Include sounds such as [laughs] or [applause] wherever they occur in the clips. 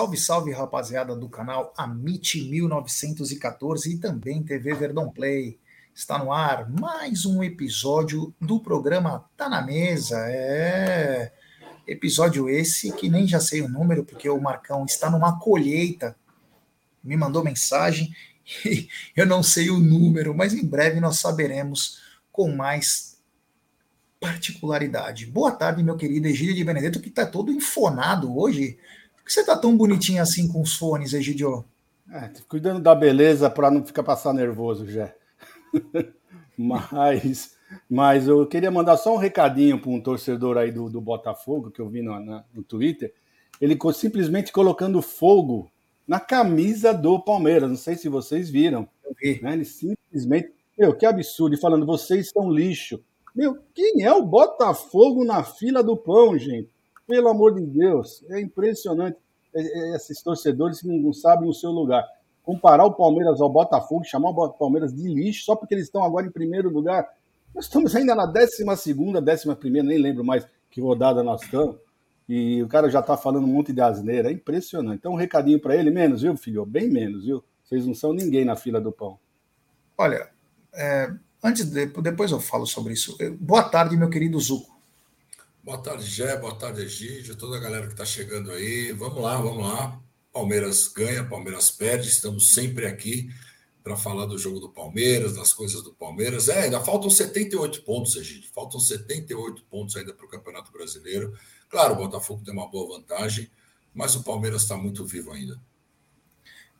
Salve, salve, rapaziada do canal Amit 1914 e também TV Verdão Play. Está no ar mais um episódio do programa Tá na Mesa. É episódio esse que nem já sei o número, porque o Marcão está numa colheita. Me mandou mensagem [laughs] e eu não sei o número, mas em breve nós saberemos com mais particularidade. Boa tarde, meu querido Egílio de Benedetto, que está todo infonado hoje que você tá tão bonitinho assim com os fones, Egidio? É, cuidando da beleza para não ficar passar nervoso, já. [laughs] mas, mas eu queria mandar só um recadinho para um torcedor aí do, do Botafogo, que eu vi no, na, no Twitter. Ele simplesmente colocando fogo na camisa do Palmeiras. Não sei se vocês viram. Eu vi. Né? Ele simplesmente. Meu, que absurdo. E falando, vocês são lixo. Meu, quem é o Botafogo na fila do pão, gente? Pelo amor de Deus, é impressionante é, é, esses torcedores que não sabem o seu lugar. Comparar o Palmeiras ao Botafogo, chamar o Palmeiras de lixo só porque eles estão agora em primeiro lugar. Nós estamos ainda na 12 segunda, 11 primeira, nem lembro mais que rodada nós estamos. E o cara já está falando um monte de asneira, é impressionante. Então, um recadinho para ele, menos, viu, filho? Bem menos, viu? Vocês não são ninguém na fila do pão. Olha, é, antes de, depois eu falo sobre isso. Boa tarde, meu querido Zuco. Boa tarde, Gé. Boa tarde, Egídio. Toda a galera que está chegando aí. Vamos lá, vamos lá. Palmeiras ganha, Palmeiras perde. Estamos sempre aqui para falar do jogo do Palmeiras, das coisas do Palmeiras. É, ainda faltam 78 pontos, Egídio. Faltam 78 pontos ainda para o Campeonato Brasileiro. Claro, o Botafogo tem uma boa vantagem, mas o Palmeiras está muito vivo ainda.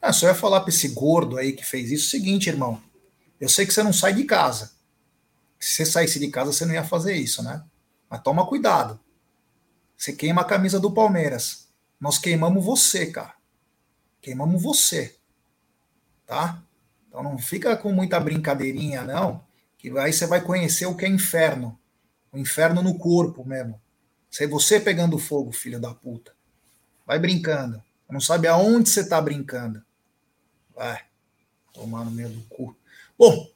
Ah, só ia falar para esse gordo aí que fez isso o seguinte, irmão. Eu sei que você não sai de casa. Se você saísse de casa, você não ia fazer isso, né? Mas toma cuidado. Você queima a camisa do Palmeiras. Nós queimamos você, cara. Queimamos você. Tá? Então não fica com muita brincadeirinha, não. Que aí você vai conhecer o que é inferno. O inferno no corpo mesmo. Ser você pegando fogo, filho da puta. Vai brincando. Não sabe aonde você tá brincando. Vai. Tomar no meio do cu. Bom,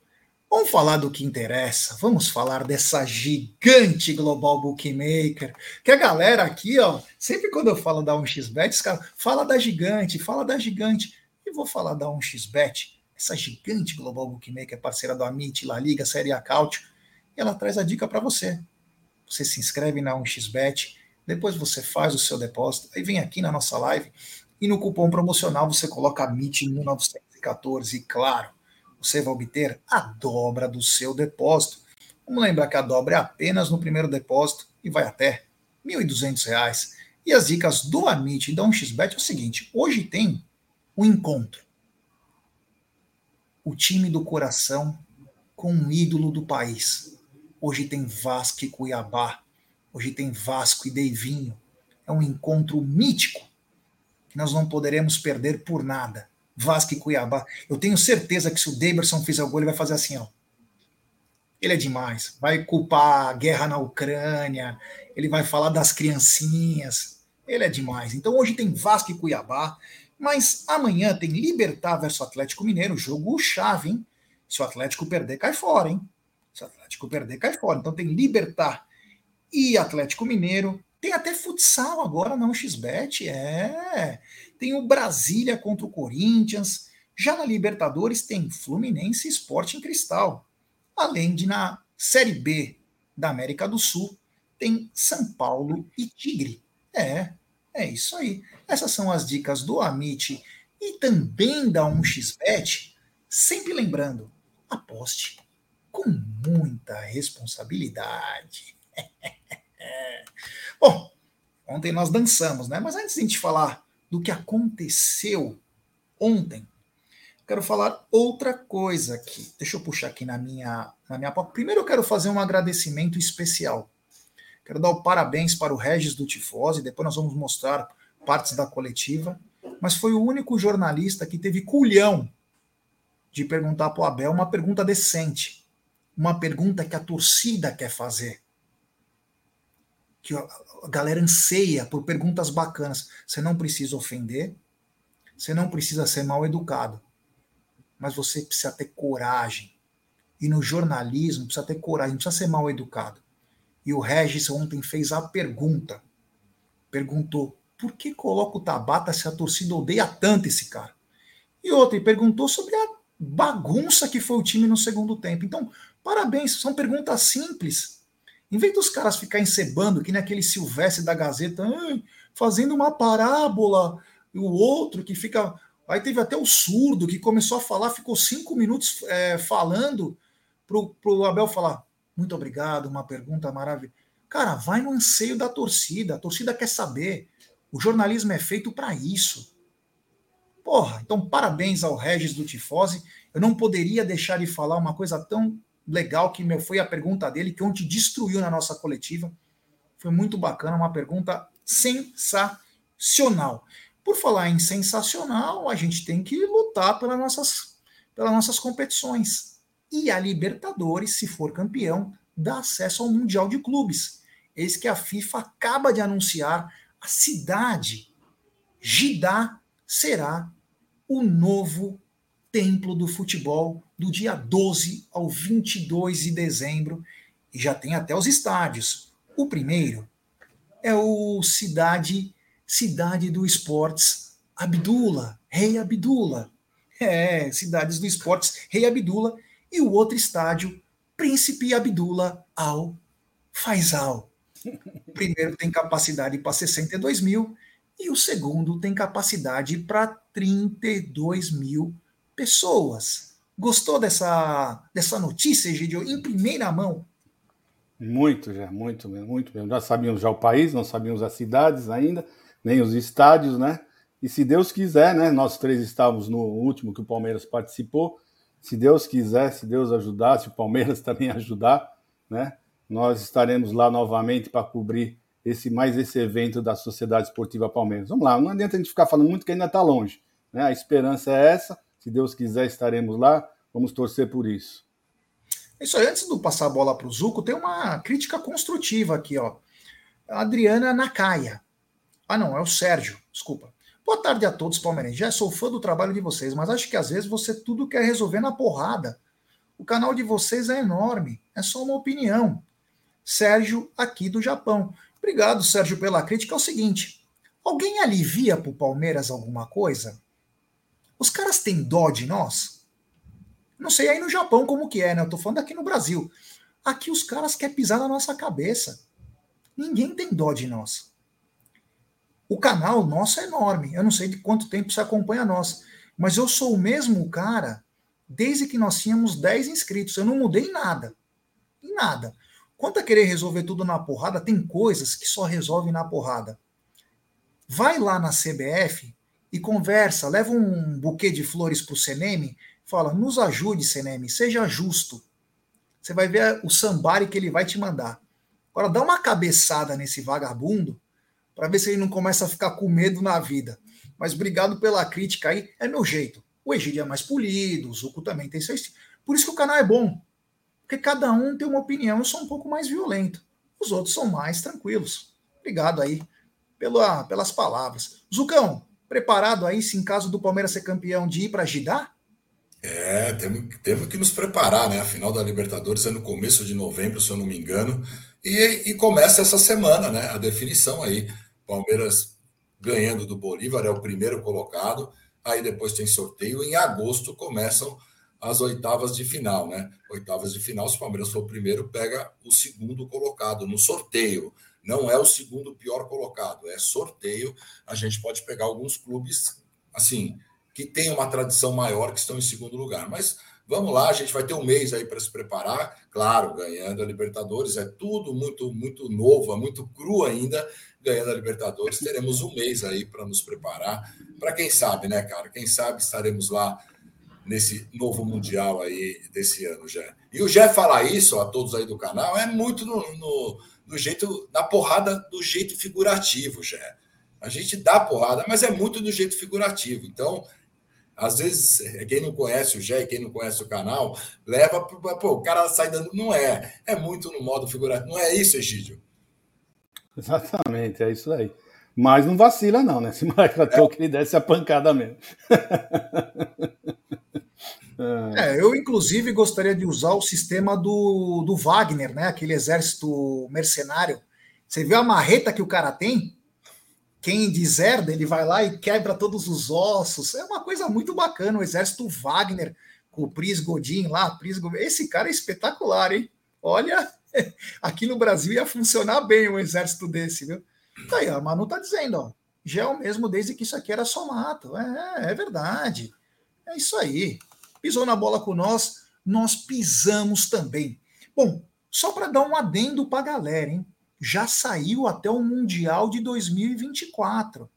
Vamos falar do que interessa. Vamos falar dessa gigante global bookmaker. Que a galera aqui, ó, sempre quando eu falo da 1xBet, os caras fala da gigante, fala da gigante. E vou falar da 1xBet, essa gigante global bookmaker, parceira do Amit, La Liga, Série A Cautio. E ela traz a dica para você. Você se inscreve na 1xBet, depois você faz o seu depósito, aí vem aqui na nossa live e no cupom promocional você coloca MIT1914, e claro você vai obter a dobra do seu depósito. Vamos lembrar que a dobra é apenas no primeiro depósito e vai até R$ 1.200. E as dicas do Amit e da 1xBet é o seguinte: hoje tem um encontro. O time do coração com um ídolo do país. Hoje tem Vasco e Cuiabá. Hoje tem Vasco e Deivinho. É um encontro mítico que nós não poderemos perder por nada. Vasco e Cuiabá. Eu tenho certeza que se o Davidson fizer o gol, ele vai fazer assim, ó. Ele é demais. Vai culpar a guerra na Ucrânia, ele vai falar das criancinhas. Ele é demais. Então hoje tem Vasco e Cuiabá, mas amanhã tem Libertar versus Atlético Mineiro, jogo chave, hein? Se o Atlético perder, cai fora, hein? Se o Atlético perder, cai fora. Então tem Libertar e Atlético Mineiro. Tem até futsal agora não XBet, é. Tem o Brasília contra o Corinthians. Já na Libertadores tem Fluminense e Sporting Cristal. Além de na Série B da América do Sul tem São Paulo e Tigre. É, é isso aí. Essas são as dicas do Amit e também da 1xBet. Sempre lembrando, aposte com muita responsabilidade. [laughs] Bom, ontem nós dançamos, né? Mas antes de a gente falar do que aconteceu ontem, quero falar outra coisa aqui. Deixa eu puxar aqui na minha, na minha Primeiro eu quero fazer um agradecimento especial. Quero dar o parabéns para o Regis do Tifose, depois nós vamos mostrar partes da coletiva, mas foi o único jornalista que teve culhão de perguntar para o Abel uma pergunta decente, uma pergunta que a torcida quer fazer que a galera anseia por perguntas bacanas. Você não precisa ofender, você não precisa ser mal educado, mas você precisa ter coragem. E no jornalismo precisa ter coragem, precisa ser mal educado. E o Regis ontem fez a pergunta. Perguntou: por que coloca o Tabata se a torcida odeia tanto esse cara? E outra, ele perguntou sobre a bagunça que foi o time no segundo tempo. Então, parabéns, são perguntas simples. Em vez dos caras ficarem encebando, que naquele Silvestre da Gazeta, fazendo uma parábola, e o outro que fica. Aí teve até o surdo que começou a falar, ficou cinco minutos é, falando pro, pro Abel falar. Muito obrigado, uma pergunta maravilhosa. Cara, vai no anseio da torcida. A torcida quer saber. O jornalismo é feito para isso. Porra, então parabéns ao Regis do Tifose. Eu não poderia deixar de falar uma coisa tão legal que meu, foi a pergunta dele, que ontem destruiu na nossa coletiva. Foi muito bacana, uma pergunta sensacional. Por falar em sensacional, a gente tem que lutar pelas nossas, pelas nossas competições. E a Libertadores, se for campeão, dá acesso ao Mundial de Clubes. Eis que a FIFA acaba de anunciar a cidade Gidá será o novo templo do futebol do dia 12 ao 22 de dezembro e já tem até os estádios. O primeiro é o Cidade Cidade do Esportes Abdula, Rei Abdula. É, Cidades do Esportes Rei Abdula e o outro estádio Príncipe Abdula Al Faisal. O primeiro tem capacidade para 62 mil e o segundo tem capacidade para 32 mil pessoas. Gostou dessa, dessa notícia, Egidio, em primeira mão? Muito, já, muito, muito mesmo. Já sabíamos já o país, não sabíamos as cidades ainda, nem os estádios, né? E se Deus quiser, né? Nós três estávamos no último que o Palmeiras participou. Se Deus quiser, se Deus ajudar, se o Palmeiras [laughs] também ajudar, né? Nós estaremos lá novamente para cobrir esse mais esse evento da Sociedade Esportiva Palmeiras. Vamos lá, não adianta a gente ficar falando muito que ainda está longe. Né? A esperança é essa. Se Deus quiser, estaremos lá. Vamos torcer por isso. Isso aí, antes de passar a bola para o Zuco, tem uma crítica construtiva aqui, ó. Adriana Nakaya. Ah, não, é o Sérgio, desculpa. Boa tarde a todos, palmeirenses. Já sou fã do trabalho de vocês, mas acho que às vezes você tudo quer resolver na porrada. O canal de vocês é enorme, é só uma opinião. Sérgio, aqui do Japão. Obrigado, Sérgio, pela crítica. É o seguinte: alguém alivia para o Palmeiras alguma coisa? Os caras têm dó de nós? Não sei aí no Japão como que é, né? Eu tô falando aqui no Brasil. Aqui os caras querem pisar na nossa cabeça. Ninguém tem dó de nós. O canal nosso é enorme. Eu não sei de quanto tempo você acompanha nós. Mas eu sou o mesmo cara desde que nós tínhamos 10 inscritos. Eu não mudei nada. Em nada. Quanto a querer resolver tudo na porrada, tem coisas que só resolvem na porrada. Vai lá na CBF e conversa, leva um buquê de flores para o Seneme, fala: nos ajude, Seneme, seja justo. Você vai ver o sambari que ele vai te mandar. Agora, dá uma cabeçada nesse vagabundo para ver se ele não começa a ficar com medo na vida. Mas obrigado pela crítica aí, é meu jeito. O Egídio é mais polido, o Zuco também tem seu estilo. Por isso que o canal é bom. Porque cada um tem uma opinião. Eu sou um pouco mais violento. Os outros são mais tranquilos. Obrigado aí pela, pelas palavras. Zucão, preparado aí, se em caso do Palmeiras ser campeão, de ir para Gidá? É, temos, temos que nos preparar, né? A final da Libertadores é no começo de novembro, se eu não me engano. E, e começa essa semana, né? A definição aí. Palmeiras ganhando do Bolívar é o primeiro colocado. Aí depois tem sorteio. Em agosto começam as oitavas de final, né? Oitavas de final, se o Palmeiras for o primeiro, pega o segundo colocado no sorteio. Não é o segundo pior colocado, é sorteio. A gente pode pegar alguns clubes, assim, que têm uma tradição maior, que estão em segundo lugar. Mas vamos lá, a gente vai ter um mês aí para se preparar. Claro, ganhando a Libertadores, é tudo muito, muito novo, é muito cru ainda. Ganhando a Libertadores, teremos um mês aí para nos preparar. Para quem sabe, né, cara? Quem sabe estaremos lá nesse novo Mundial aí desse ano, já. E o Jé falar isso a todos aí do canal é muito no, no, no jeito, na porrada do jeito figurativo, Jé. A gente dá porrada, mas é muito do jeito figurativo. Então, às vezes, quem não conhece o Jé quem não conhece o canal, leva para. O cara sai dando. Não é. É muito no modo figurativo. Não é isso, Egídio? Exatamente, é isso aí. Mas não vacila, não, né? [laughs] Se é. que ele desse a pancada mesmo. [laughs] É, eu, inclusive, gostaria de usar o sistema do, do Wagner, né? Aquele exército mercenário. Você viu a marreta que o cara tem? quem deserda, ele vai lá e quebra todos os ossos. É uma coisa muito bacana. O exército Wagner, com o Pris Godin lá, Pris Godin. Esse cara é espetacular, hein? Olha, [laughs] aqui no Brasil ia funcionar bem um exército desse, viu? Tá aí, a Manu tá dizendo, ó. Gel mesmo desde que isso aqui era só mato. É, é verdade. É isso aí. Pisou na bola com nós, nós pisamos também. Bom, só para dar um adendo para a galera, hein? Já saiu até o Mundial de 2024.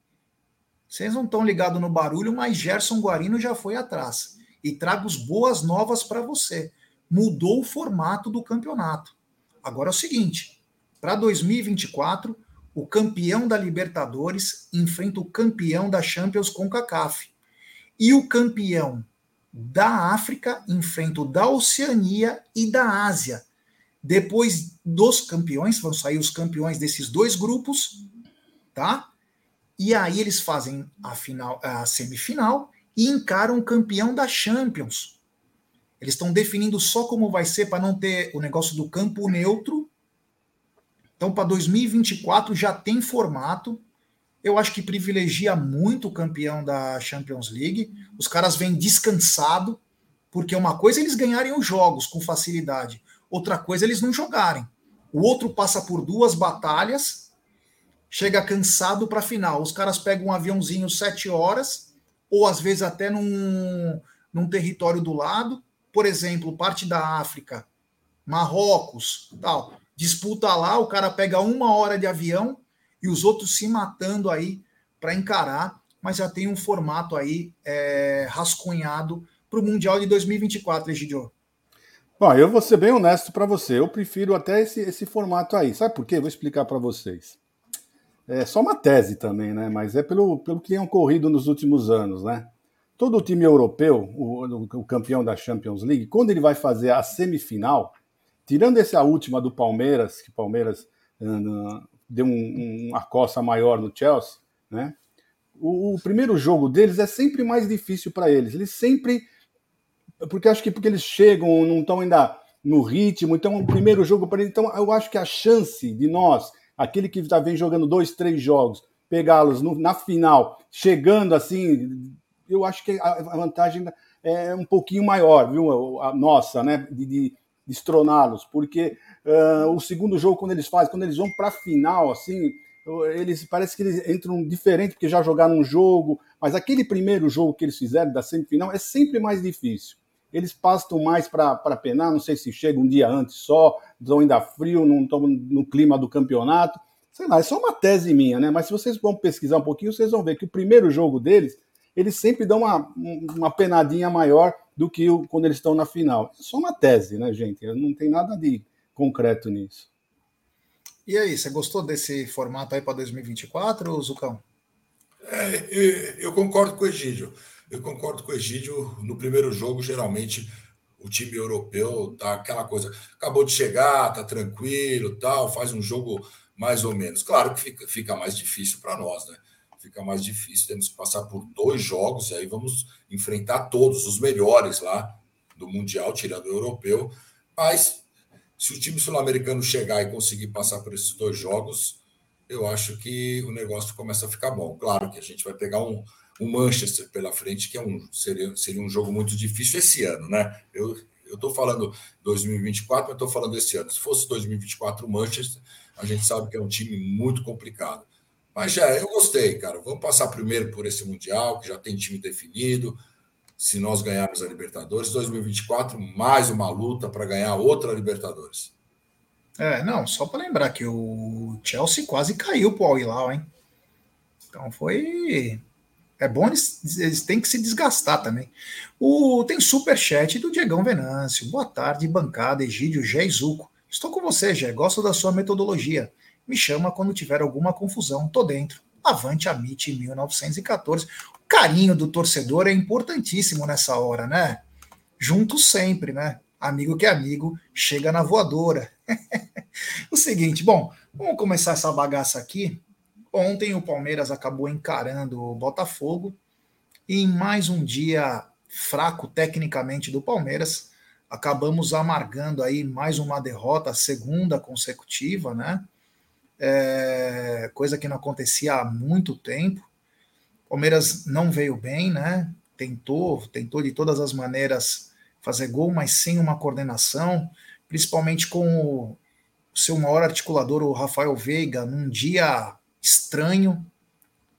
Vocês não estão ligados no barulho, mas Gerson Guarino já foi atrás. E trago boas novas para você. Mudou o formato do campeonato. Agora é o seguinte: para 2024, o campeão da Libertadores enfrenta o campeão da Champions com CACAF. E o campeão da África enfrenta o da Oceania e da Ásia. Depois dos campeões, vão sair os campeões desses dois grupos, tá? E aí eles fazem a final, a semifinal e encaram o campeão da Champions. Eles estão definindo só como vai ser para não ter o negócio do campo neutro então, para 2024 já tem formato. Eu acho que privilegia muito o campeão da Champions League. Os caras vêm descansado, porque uma coisa é eles ganharem os jogos com facilidade, outra coisa é eles não jogarem. O outro passa por duas batalhas, chega cansado para a final. Os caras pegam um aviãozinho sete horas, ou às vezes até num, num território do lado. Por exemplo, parte da África, Marrocos, tal disputa lá, o cara pega uma hora de avião e os outros se matando aí para encarar, mas já tem um formato aí é, rascunhado para o Mundial de 2024, Egidio. Bom, eu vou ser bem honesto para você. Eu prefiro até esse, esse formato aí. Sabe por quê? Vou explicar para vocês. É só uma tese também, né? Mas é pelo, pelo que tem ocorrido nos últimos anos, né? Todo o time europeu, o, o campeão da Champions League, quando ele vai fazer a semifinal, tirando essa última do Palmeiras, que o Palmeiras uh, deu um, uma coça maior no Chelsea, né? O, o primeiro jogo deles é sempre mais difícil para eles. Eles sempre. Porque acho que porque eles chegam, não estão ainda no ritmo, então o primeiro jogo para eles. Então eu acho que a chance de nós, aquele que já vem jogando dois, três jogos, pegá-los na final, chegando assim, eu acho que a vantagem é um pouquinho maior, viu? A nossa, né? de, de destroná-los, porque uh, o segundo jogo, quando eles fazem, quando eles vão para a final, assim, eles parece que eles entram diferente, porque já jogaram um jogo, mas aquele primeiro jogo que eles fizeram da semifinal é sempre mais difícil. Eles passam mais para penar, não sei se chega um dia antes só, estão ainda frio, não estão no clima do campeonato. Sei lá, é só uma tese minha, né? Mas se vocês vão pesquisar um pouquinho, vocês vão ver que o primeiro jogo deles, eles sempre dão uma, uma penadinha maior do que o, quando eles estão na final. É só uma tese, né, gente? Não tem nada de concreto nisso. E aí, você gostou desse formato aí para 2024, Zucão? É, eu concordo com o Egídio. Eu concordo com o Egídio. No primeiro jogo, geralmente, o time europeu tá aquela coisa. Acabou de chegar, tá tranquilo, tal, faz um jogo mais ou menos. Claro que fica, fica mais difícil para nós, né? Fica mais difícil. Temos que passar por dois jogos e aí vamos enfrentar todos os melhores lá do Mundial, tirando o europeu. Mas se o time sul-americano chegar e conseguir passar por esses dois jogos, eu acho que o negócio começa a ficar bom. Claro que a gente vai pegar um, um Manchester pela frente, que é um, seria, seria um jogo muito difícil esse ano, né? Eu estou falando 2024, mas estou falando esse ano. Se fosse 2024 o Manchester, a gente sabe que é um time muito complicado. Mas já, eu gostei, cara. Vamos passar primeiro por esse Mundial, que já tem time definido. Se nós ganharmos a Libertadores, 2024, mais uma luta para ganhar outra Libertadores. É, não, só para lembrar que o Chelsea quase caiu pro Al Hilal, hein? Então foi. É bom eles, eles têm que se desgastar também. O, tem super chat do Diegão Venâncio. Boa tarde, bancada, Egídio Gé Estou com você, Gé. Gosto da sua metodologia. Me chama quando tiver alguma confusão, tô dentro. Avante a MIT 1914. O carinho do torcedor é importantíssimo nessa hora, né? Juntos sempre, né? Amigo que é amigo, chega na voadora. [laughs] o seguinte, bom, vamos começar essa bagaça aqui. Ontem o Palmeiras acabou encarando o Botafogo e em mais um dia fraco tecnicamente do Palmeiras, acabamos amargando aí mais uma derrota, segunda consecutiva, né? É, coisa que não acontecia há muito tempo. Palmeiras não veio bem, né? Tentou, tentou de todas as maneiras fazer gol, mas sem uma coordenação, principalmente com o seu maior articulador, o Rafael Veiga, num dia estranho,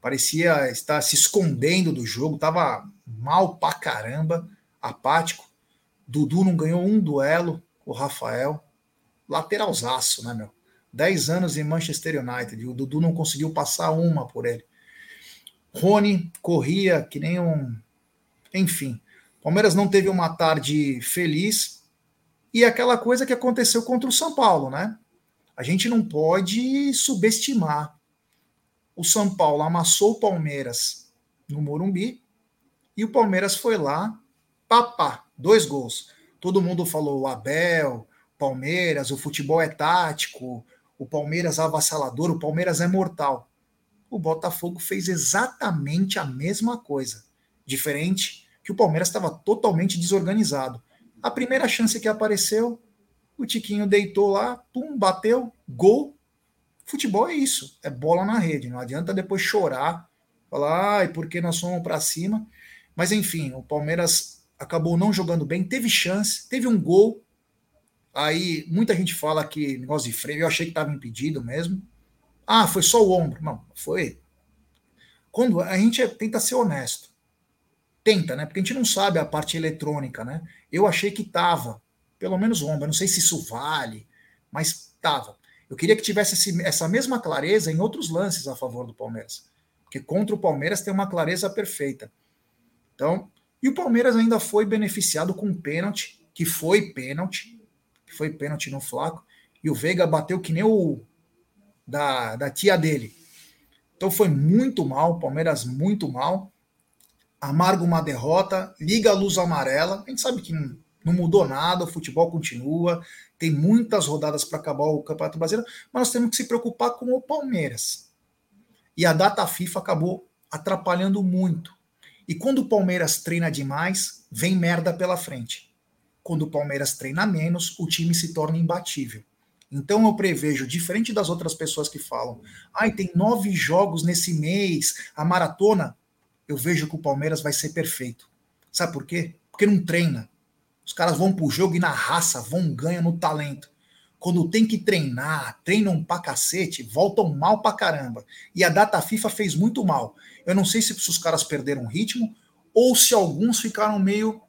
parecia estar se escondendo do jogo, estava mal pra caramba, apático. Dudu não ganhou um duelo o Rafael, lateralzaço, né, meu? 10 anos em Manchester United, o Dudu não conseguiu passar uma por ele. Rony corria que nem um. Enfim, Palmeiras não teve uma tarde feliz e aquela coisa que aconteceu contra o São Paulo, né? A gente não pode subestimar. O São Paulo amassou o Palmeiras no Morumbi e o Palmeiras foi lá, papá, dois gols. Todo mundo falou Abel, Palmeiras, o futebol é tático, o Palmeiras avassalador, o Palmeiras é mortal. O Botafogo fez exatamente a mesma coisa, diferente que o Palmeiras estava totalmente desorganizado. A primeira chance que apareceu, o Tiquinho deitou lá, pum, bateu, gol. Futebol é isso, é bola na rede. Não adianta depois chorar, falar, ai, porque nós fomos para cima. Mas enfim, o Palmeiras acabou não jogando bem, teve chance, teve um gol, Aí muita gente fala que negócio de freio, eu achei que estava impedido mesmo. Ah, foi só o ombro. Não, foi. Quando a gente é, tenta ser honesto. Tenta, né? Porque a gente não sabe a parte eletrônica, né? Eu achei que tava, pelo menos o ombro. Eu não sei se isso vale, mas tava. Eu queria que tivesse esse, essa mesma clareza em outros lances a favor do Palmeiras. Porque contra o Palmeiras tem uma clareza perfeita. Então, e o Palmeiras ainda foi beneficiado com um pênalti, que foi pênalti, que foi pênalti no Flaco, e o Veiga bateu que nem o da, da tia dele. Então foi muito mal, Palmeiras muito mal. Amarga uma derrota, liga a luz amarela. A gente sabe que não mudou nada, o futebol continua, tem muitas rodadas para acabar o Campeonato Brasileiro, mas nós temos que se preocupar com o Palmeiras. E a data FIFA acabou atrapalhando muito. E quando o Palmeiras treina demais, vem merda pela frente quando o Palmeiras treina menos, o time se torna imbatível. Então eu prevejo, diferente das outras pessoas que falam, ai, tem nove jogos nesse mês, a maratona, eu vejo que o Palmeiras vai ser perfeito. Sabe por quê? Porque não treina. Os caras vão pro jogo e na raça, vão ganhar no talento. Quando tem que treinar, treinam pra cacete, voltam mal pra caramba. E a data FIFA fez muito mal. Eu não sei se os caras perderam ritmo ou se alguns ficaram meio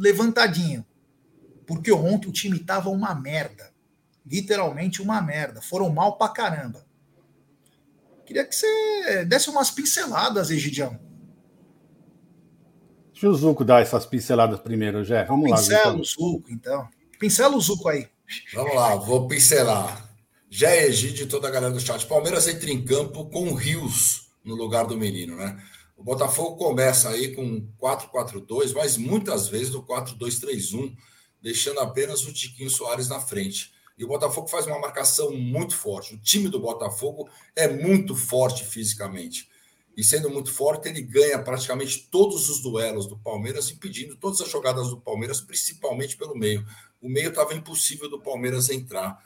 levantadinho. Porque ontem o time tava uma merda. Literalmente uma merda. Foram mal pra caramba. Queria que você desse umas pinceladas, Egidião. Deixa o Zuco dar essas pinceladas primeiro, Jé. Vamos Pincela lá. Pincela o Zuco, então. Pincela o Zuco aí. Vamos lá, vou pincelar. Jé Egídio e toda a galera do chat. Palmeiras entra em campo com Rios no lugar do menino, né? O Botafogo começa aí com 4-4-2, mas muitas vezes no 4-2-3-1, deixando apenas o Tiquinho Soares na frente. E o Botafogo faz uma marcação muito forte. O time do Botafogo é muito forte fisicamente. E sendo muito forte, ele ganha praticamente todos os duelos do Palmeiras, impedindo todas as jogadas do Palmeiras, principalmente pelo meio. O meio estava impossível do Palmeiras entrar.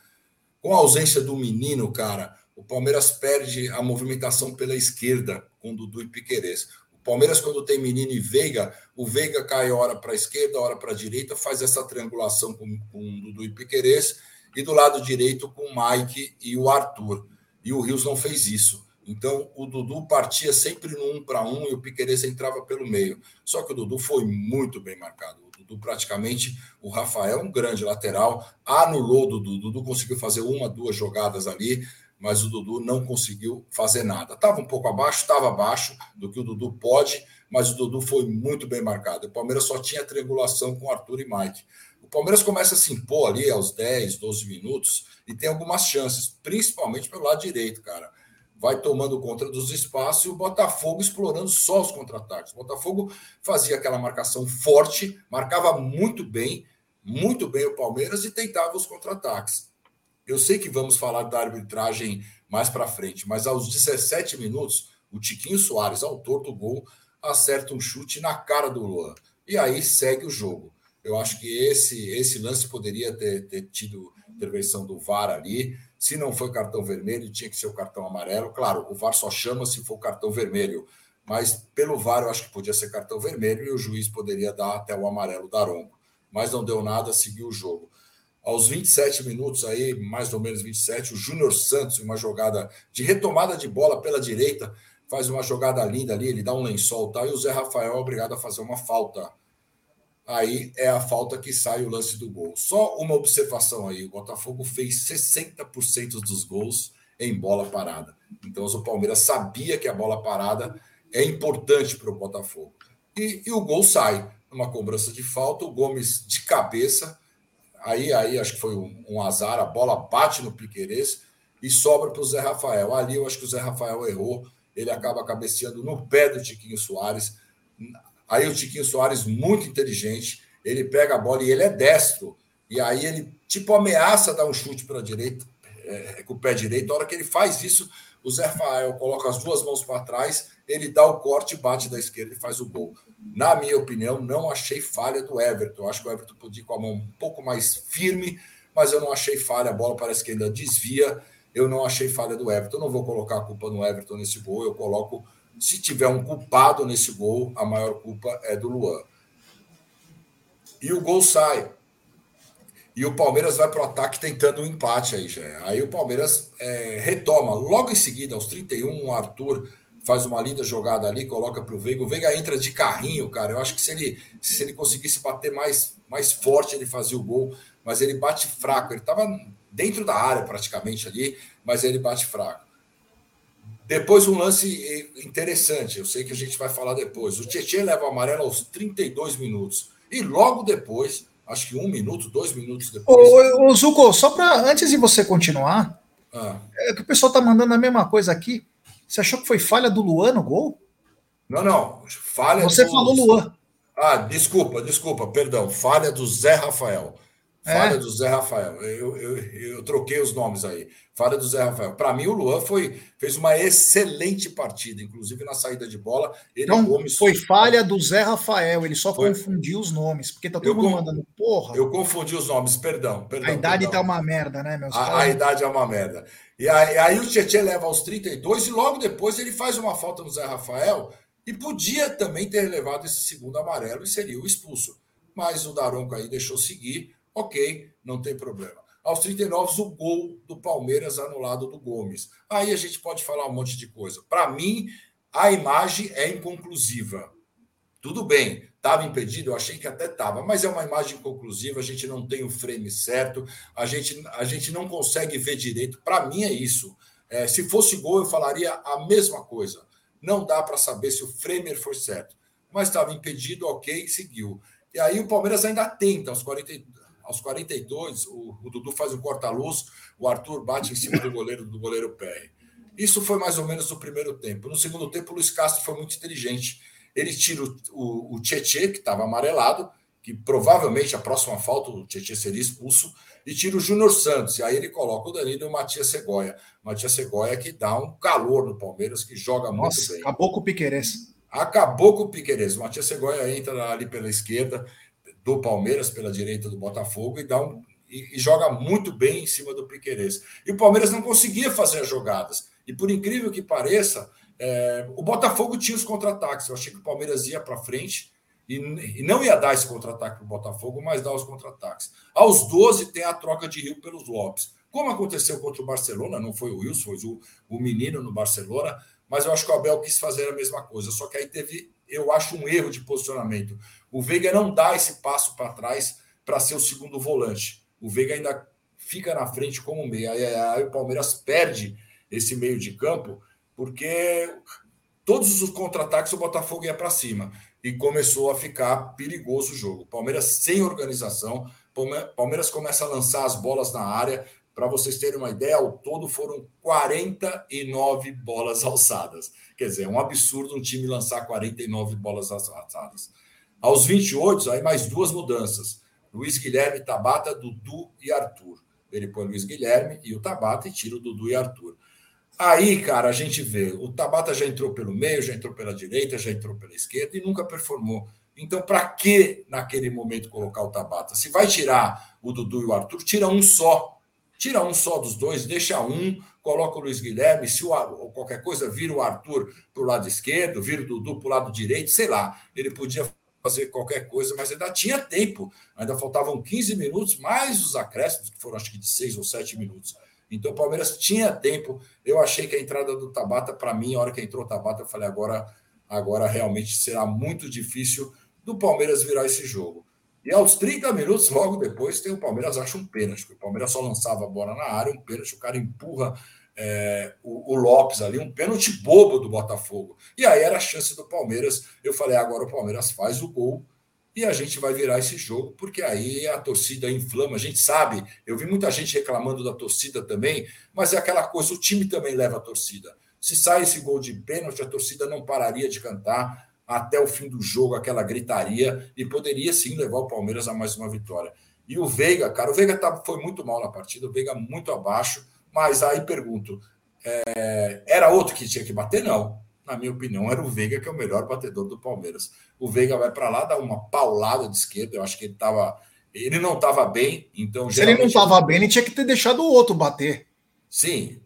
Com a ausência do menino, cara, o Palmeiras perde a movimentação pela esquerda com Dudu e Piquerez. O Palmeiras, quando tem Menino e Veiga, o Veiga cai hora para a esquerda, hora para a direita, faz essa triangulação com, com Dudu e Piquerez, e do lado direito com o Mike e o Arthur. E o Rios não fez isso. Então, o Dudu partia sempre no um para um e o Piquerez entrava pelo meio. Só que o Dudu foi muito bem marcado. O Dudu, praticamente, o Rafael, um grande lateral, anulou o Dudu. O Dudu conseguiu fazer uma, duas jogadas ali mas o Dudu não conseguiu fazer nada. Estava um pouco abaixo, estava abaixo do que o Dudu pode, mas o Dudu foi muito bem marcado. O Palmeiras só tinha triangulação com Arthur e Mike. O Palmeiras começa a se impor ali aos 10, 12 minutos e tem algumas chances, principalmente pelo lado direito, cara. Vai tomando conta dos espaços e o Botafogo explorando só os contra-ataques. O Botafogo fazia aquela marcação forte, marcava muito bem, muito bem o Palmeiras e tentava os contra-ataques. Eu sei que vamos falar da arbitragem mais para frente, mas aos 17 minutos, o Tiquinho Soares, autor do gol, acerta um chute na cara do Luan. E aí segue o jogo. Eu acho que esse esse lance poderia ter, ter tido intervenção do VAR ali. Se não foi cartão vermelho, tinha que ser o cartão amarelo. Claro, o VAR só chama se for cartão vermelho, mas pelo VAR eu acho que podia ser cartão vermelho e o juiz poderia dar até o amarelo da. Mas não deu nada, seguiu o jogo. Aos 27 minutos aí, mais ou menos 27, o Júnior Santos, uma jogada de retomada de bola pela direita, faz uma jogada linda ali, ele dá um lençol tal, e o Zé Rafael é obrigado a fazer uma falta aí é a falta que sai o lance do gol. Só uma observação aí: o Botafogo fez 60% dos gols em bola parada. Então, o Palmeiras sabia que a bola parada é importante para o Botafogo. E, e, o gol sai. Uma cobrança de falta, o Gomes de cabeça. Aí, aí acho que foi um, um azar, a bola bate no Piquerez e sobra para o Zé Rafael. Ali eu acho que o Zé Rafael errou, ele acaba cabeceando no pé do Tiquinho Soares Aí o Tiquinho Soares, muito inteligente, ele pega a bola e ele é destro. E aí ele, tipo, ameaça dar um chute para a direita, é, com o pé direito. A hora que ele faz isso, o Zé Rafael coloca as duas mãos para trás, ele dá o corte, bate da esquerda e faz o gol. Na minha opinião, não achei falha do Everton. Acho que o Everton podia ir com a mão um pouco mais firme, mas eu não achei falha. A bola parece que ainda desvia. Eu não achei falha do Everton. Não vou colocar a culpa no Everton nesse gol. Eu coloco se tiver um culpado nesse gol, a maior culpa é do Luan. E o gol sai. E o Palmeiras vai para o ataque tentando um empate aí já. Aí o Palmeiras é, retoma. Logo em seguida, aos 31, o Arthur faz uma linda jogada ali, coloca para o Veiga. O Veiga entra de carrinho, cara. Eu acho que se ele, se ele conseguisse bater mais, mais forte, ele fazia o gol. Mas ele bate fraco. Ele estava dentro da área praticamente ali, mas ele bate fraco. Depois um lance interessante, eu sei que a gente vai falar depois. O Tietchan leva o amarelo aos 32 minutos. E logo depois, acho que um minuto, dois minutos depois. Ô, ô Zuko, só para antes de você continuar, ah. é que o pessoal tá mandando a mesma coisa aqui. Você achou que foi falha do Luan no gol? Não, não. Falha Você do... falou Luan. Ah, desculpa, desculpa, perdão. Falha do Zé Rafael. Falha é. do Zé Rafael. Eu, eu, eu, troquei os nomes aí. Falha do Zé Rafael. Para mim, o Luan foi, fez uma excelente partida, inclusive na saída de bola. Ele então, Gomes... foi falha do Zé Rafael. Ele só foi. confundiu os nomes, porque tá todo eu mundo com... mandando porra. Eu confundi os nomes, perdão. perdão a idade perdão. tá uma merda, né, meus a, a idade é uma merda. E aí, aí o Tietchan leva aos 32 e logo depois ele faz uma falta no Zé Rafael e podia também ter levado esse segundo amarelo e seria o expulso. Mas o Daronco aí deixou seguir Ok, não tem problema. Aos 39, o gol do Palmeiras anulado do Gomes. Aí a gente pode falar um monte de coisa. Para mim, a imagem é inconclusiva. Tudo bem, estava impedido, eu achei que até estava, mas é uma imagem inconclusiva, a gente não tem o frame certo, a gente, a gente não consegue ver direito. Para mim é isso. É, se fosse gol, eu falaria a mesma coisa. Não dá para saber se o framer foi certo. Mas estava impedido, ok, seguiu. E aí o Palmeiras ainda tenta, aos 40, aos 42, o, o Dudu faz um corta-luz, o Arthur bate em cima do goleiro do goleiro PR. Isso foi mais ou menos no primeiro tempo. No segundo tempo, o Luiz Castro foi muito inteligente. Ele tira o, o, o Tietê, que estava amarelado, que provavelmente a próxima falta o Tietê seria expulso, e tira o Júnior Santos. E aí ele coloca o Danilo e o Matias Segoia. Matias Segoia que dá um calor no Palmeiras, que joga Nossa, muito bem. Acabou com o Piqueires. Acabou com o Piqueires. O Matias Segoia entra ali pela esquerda do Palmeiras pela direita do Botafogo e dá um e, e joga muito bem em cima do Piquerez. E o Palmeiras não conseguia fazer as jogadas. E por incrível que pareça, é, o Botafogo tinha os contra-ataques. Eu achei que o Palmeiras ia para frente e, e, não ia dar esse contra-ataque para o Botafogo, mas dar os contra-ataques. Aos 12 tem a troca de Rio pelos Lopes. Como aconteceu contra o Barcelona, não foi o Wilson, foi o, o menino no Barcelona, mas eu acho que o Abel quis fazer a mesma coisa. Só que aí teve, eu acho, um erro de posicionamento. O Veiga não dá esse passo para trás para ser o segundo volante. O Veiga ainda fica na frente como meio. Aí, aí o Palmeiras perde esse meio de campo, porque todos os contra-ataques o Botafogo ia para cima. E começou a ficar perigoso o jogo. Palmeiras sem organização. Palmeiras começa a lançar as bolas na área. Para vocês terem uma ideia, ao todo foram 49 bolas alçadas. Quer dizer, é um absurdo um time lançar 49 bolas alçadas. Aos 28, aí mais duas mudanças. Luiz Guilherme, Tabata, Dudu e Arthur. Ele põe Luiz Guilherme e o Tabata e tira o Dudu e Arthur. Aí, cara, a gente vê, o Tabata já entrou pelo meio, já entrou pela direita, já entrou pela esquerda e nunca performou. Então, para que naquele momento colocar o Tabata? Se vai tirar o Dudu e o Arthur, tira um só. Tira um só dos dois, deixa um, coloca o Luiz Guilherme, se o, qualquer coisa vira o Arthur para o lado esquerdo, vira o Dudu para o lado direito, sei lá. Ele podia fazer qualquer coisa, mas ainda tinha tempo. Ainda faltavam 15 minutos, mais os acréscimos, que foram acho que de 6 ou 7 minutos. Então o Palmeiras tinha tempo. Eu achei que a entrada do Tabata, para mim, a hora que entrou o Tabata, eu falei, agora, agora realmente será muito difícil do Palmeiras virar esse jogo. E aos 30 minutos, logo depois, tem o Palmeiras acha um pênalti. O Palmeiras só lançava a bola na área, um pênalti, o cara empurra é, o, o, Lopes ali, um pênalti bobo do Botafogo. E aí era a chance do Palmeiras. Eu falei, agora o Palmeiras faz o gol e a gente vai virar esse jogo, porque aí a torcida inflama. A gente sabe, eu vi muita gente reclamando da torcida também, mas é aquela coisa, o time também leva a torcida. Se sai esse gol de pênalti, a torcida não pararia de cantar até o fim do jogo, aquela gritaria, e poderia sim levar o Palmeiras a mais uma vitória. E o Veiga, cara, o Veiga tá, foi muito mal na partida, o Veiga muito abaixo, mas aí pergunto: é, era outro que tinha que bater? Não. Na minha opinião, era o Veiga que é o melhor batedor do Palmeiras. O Veiga vai para lá, dá uma paulada de esquerda, eu acho que ele tava. Ele não estava bem, então. Se ele não estava bem, ele tinha que ter deixado o outro bater. Sim,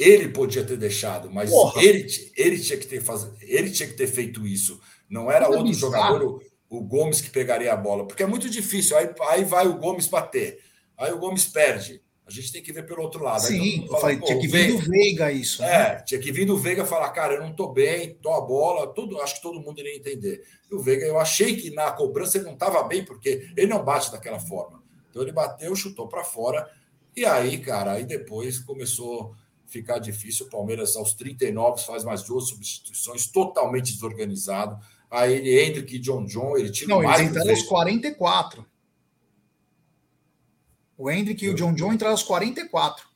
ele podia ter deixado, mas ele, ele, tinha que ter faz... ele tinha que ter feito isso. Não era outro bizarro. jogador, o, o, Gomes, que pegaria a bola, porque é muito difícil. Aí, aí vai o Gomes bater, aí o Gomes perde. A gente tem que ver pelo outro lado. Sim, fala, falei, tinha que vir do Veiga isso. Né? É, tinha que vir do Veiga falar, cara, eu não tô bem, tô a bola, tudo, acho que todo mundo iria entender. E o Veiga, eu achei que na cobrança ele não estava bem, porque ele não bate daquela forma. Então ele bateu, chutou para fora, e aí, cara, aí depois começou ficar difícil. O Palmeiras, aos 39, faz mais duas substituições, totalmente desorganizado. Aí ele, Hendrick e John John, ele tira Não, mais. Eles entraram aos 44. O Hendrick eu... e o John John entraram aos 44.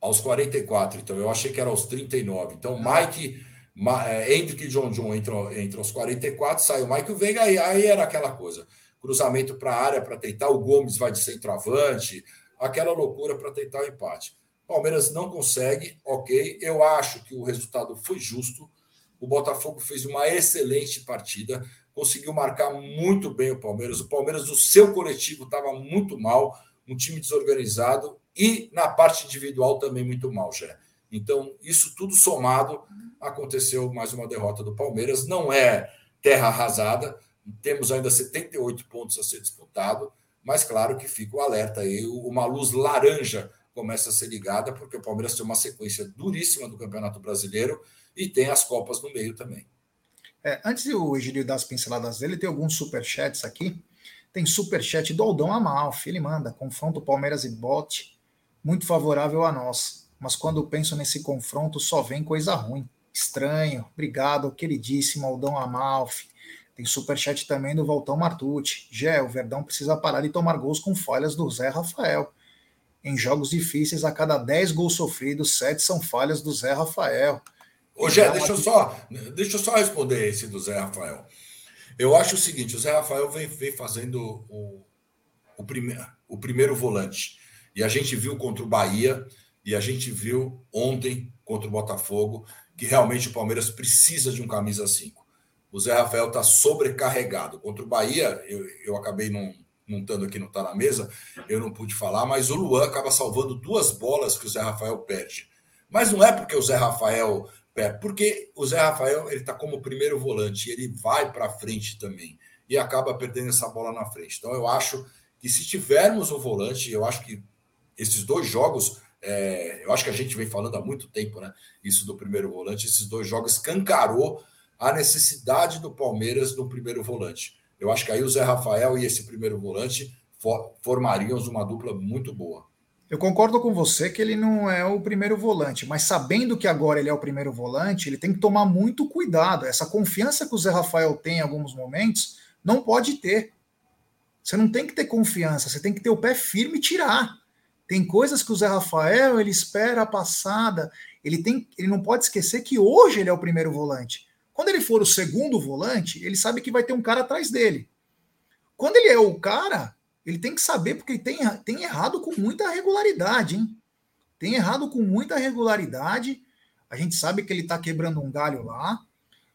Aos 44, então eu achei que era aos 39. Então, Mike, Ma, é, Hendrick e John John entram, entram aos 44, sai o Mike e o Veiga, aí, aí era aquela coisa. Cruzamento para a área para tentar, o Gomes vai de centroavante, aquela loucura para tentar o empate. Palmeiras não consegue, ok. Eu acho que o resultado foi justo. O Botafogo fez uma excelente partida, conseguiu marcar muito bem o Palmeiras. O Palmeiras, o seu coletivo, estava muito mal, um time desorganizado e na parte individual também muito mal, já. Então, isso tudo somado, aconteceu mais uma derrota do Palmeiras. Não é terra arrasada, temos ainda 78 pontos a ser disputado, mas claro que fica o alerta aí, uma luz laranja começa a ser ligada, porque o Palmeiras tem uma sequência duríssima do Campeonato Brasileiro e tem as Copas no meio também. É, antes de o Egílio dar as pinceladas dele, tem alguns superchats aqui. Tem superchat do Aldão Amalfi, ele manda, confronto Palmeiras e Bote, muito favorável a nós. Mas quando penso nesse confronto, só vem coisa ruim. Estranho. Obrigado, queridíssimo Aldão Amalfi. Tem superchat também do Voltão Martucci. Gé, o Verdão precisa parar de tomar gols com falhas do Zé Rafael. Em jogos difíceis, a cada 10 gols sofridos, 7 são falhas do Zé Rafael. Ô, Gé, deixa, eu só, deixa eu só responder esse do Zé Rafael. Eu acho o seguinte: o Zé Rafael vem, vem fazendo o, o, prime, o primeiro volante. E a gente viu contra o Bahia, e a gente viu ontem contra o Botafogo, que realmente o Palmeiras precisa de um camisa 5. O Zé Rafael está sobrecarregado. Contra o Bahia, eu, eu acabei não montando aqui, não está na mesa, eu não pude falar, mas o Luan acaba salvando duas bolas que o Zé Rafael perde. Mas não é porque o Zé Rafael perde, porque o Zé Rafael ele está como primeiro volante, ele vai para frente também e acaba perdendo essa bola na frente. Então eu acho que se tivermos um volante, eu acho que esses dois jogos, é, eu acho que a gente vem falando há muito tempo, né? Isso do primeiro volante, esses dois jogos escancarou a necessidade do Palmeiras no primeiro volante. Eu acho que aí o Zé Rafael e esse primeiro volante formariam uma dupla muito boa. Eu concordo com você que ele não é o primeiro volante, mas sabendo que agora ele é o primeiro volante, ele tem que tomar muito cuidado. Essa confiança que o Zé Rafael tem em alguns momentos, não pode ter. Você não tem que ter confiança, você tem que ter o pé firme e tirar. Tem coisas que o Zé Rafael ele espera a passada, ele tem, ele não pode esquecer que hoje ele é o primeiro volante. Quando ele for o segundo volante, ele sabe que vai ter um cara atrás dele. Quando ele é o cara, ele tem que saber, porque tem, tem errado com muita regularidade, hein? Tem errado com muita regularidade. A gente sabe que ele tá quebrando um galho lá,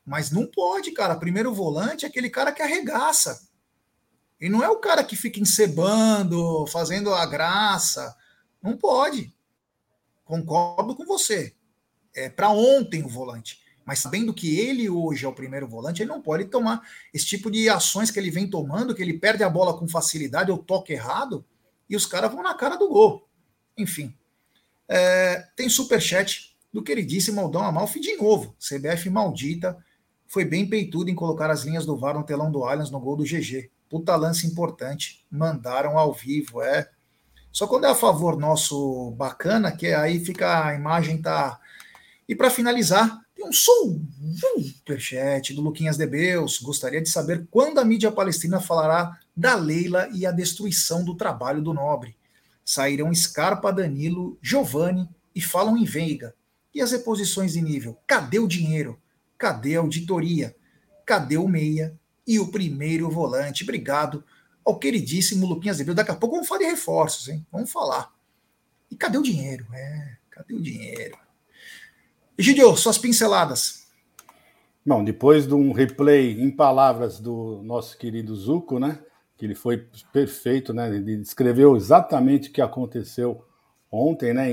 mas não pode, cara. Primeiro volante é aquele cara que arregaça. Ele não é o cara que fica encebando, fazendo a graça. Não pode. Concordo com você. É para ontem o volante. Mas sabendo que ele hoje é o primeiro volante, ele não pode tomar esse tipo de ações que ele vem tomando, que ele perde a bola com facilidade ou toque errado, e os caras vão na cara do gol. Enfim. É, tem superchat do queridíssimo Aldão Amalfi de novo. CBF maldita. Foi bem peitudo em colocar as linhas do VAR no telão do Allianz no gol do GG. Puta lance importante. Mandaram ao vivo, é. Só quando é a favor nosso bacana, que aí fica a imagem tá. E para finalizar, um superchat do Luquinhas de Beus. Gostaria de saber quando a mídia palestina falará da Leila e a destruição do trabalho do nobre. Sairão Scarpa, Danilo, Giovanni e falam em Veiga. E as reposições de nível? Cadê o dinheiro? Cadê a auditoria? Cadê o meia? E o primeiro volante? Obrigado ao queridíssimo Luquinhas Azevedo. Daqui a pouco vamos falar de reforços, hein? Vamos falar. E cadê o dinheiro? É, cadê o dinheiro? Gidio, suas pinceladas. Bom, depois de um replay em palavras do nosso querido Zuco, né? Que ele foi perfeito, né? Ele descreveu exatamente o que aconteceu ontem, né?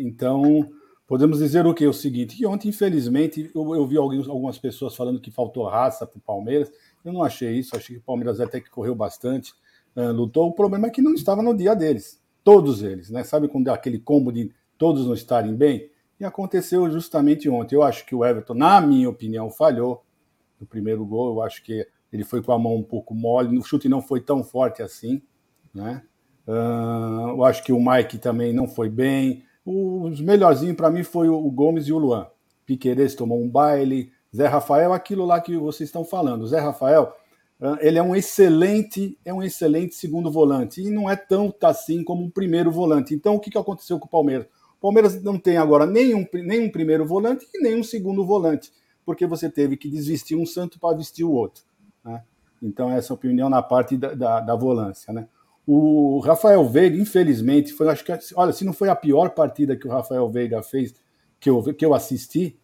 Então, podemos dizer o que? O seguinte: que ontem, infelizmente, eu, eu vi algumas pessoas falando que faltou raça para o Palmeiras. Eu não achei isso, achei que o Palmeiras até que correu bastante, uh, lutou. O problema é que não estava no dia deles, todos eles, né? Sabe quando dá aquele combo de todos não estarem bem? E aconteceu justamente ontem. Eu acho que o Everton, na minha opinião, falhou no primeiro gol. Eu acho que ele foi com a mão um pouco mole, no chute não foi tão forte assim, né? Uh, eu acho que o Mike também não foi bem. Os melhorzinhos para mim foi o Gomes e o Luan. Piqueires tomou um baile, Zé Rafael, aquilo lá que vocês estão falando. O Zé Rafael, ele é um excelente, é um excelente segundo volante e não é tão assim como um primeiro volante. Então, o que aconteceu com o Palmeiras? Palmeiras não tem agora nenhum, nenhum primeiro volante e nem um segundo volante, porque você teve que desvestir um santo para vestir o outro. Né? Então, essa é a opinião na parte da, da, da volância. Né? O Rafael Veiga, infelizmente, foi, acho que, olha, se não foi a pior partida que o Rafael Veiga fez, que eu, que eu assisti,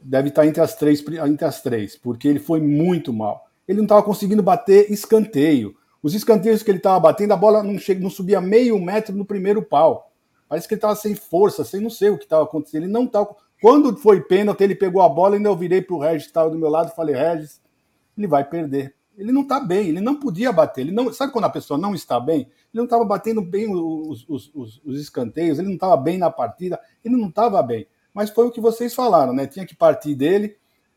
deve estar entre as três, entre as três, porque ele foi muito mal. Ele não estava conseguindo bater escanteio. Os escanteios que ele estava batendo, a bola não, chega, não subia meio metro no primeiro pau. Parece que ele estava sem força, sem não sei o que estava acontecendo. Ele não estava. Quando foi pênalti, ele pegou a bola ainda eu virei para o Regis que estava do meu lado e falei: Regis, ele vai perder. Ele não está bem, ele não podia bater. Ele não, sabe quando a pessoa não está bem? Ele não estava batendo bem os, os, os, os escanteios, ele não estava bem na partida, ele não estava bem mas foi o que vocês falaram, né? Tinha que partir dele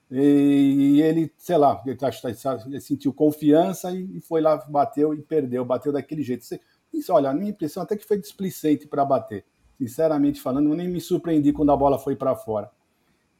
e ele, sei lá, ele sentiu confiança e foi lá, bateu e perdeu, bateu daquele jeito. Isso, olha, a minha impressão até que foi displicente para bater. Sinceramente falando, eu nem me surpreendi quando a bola foi para fora.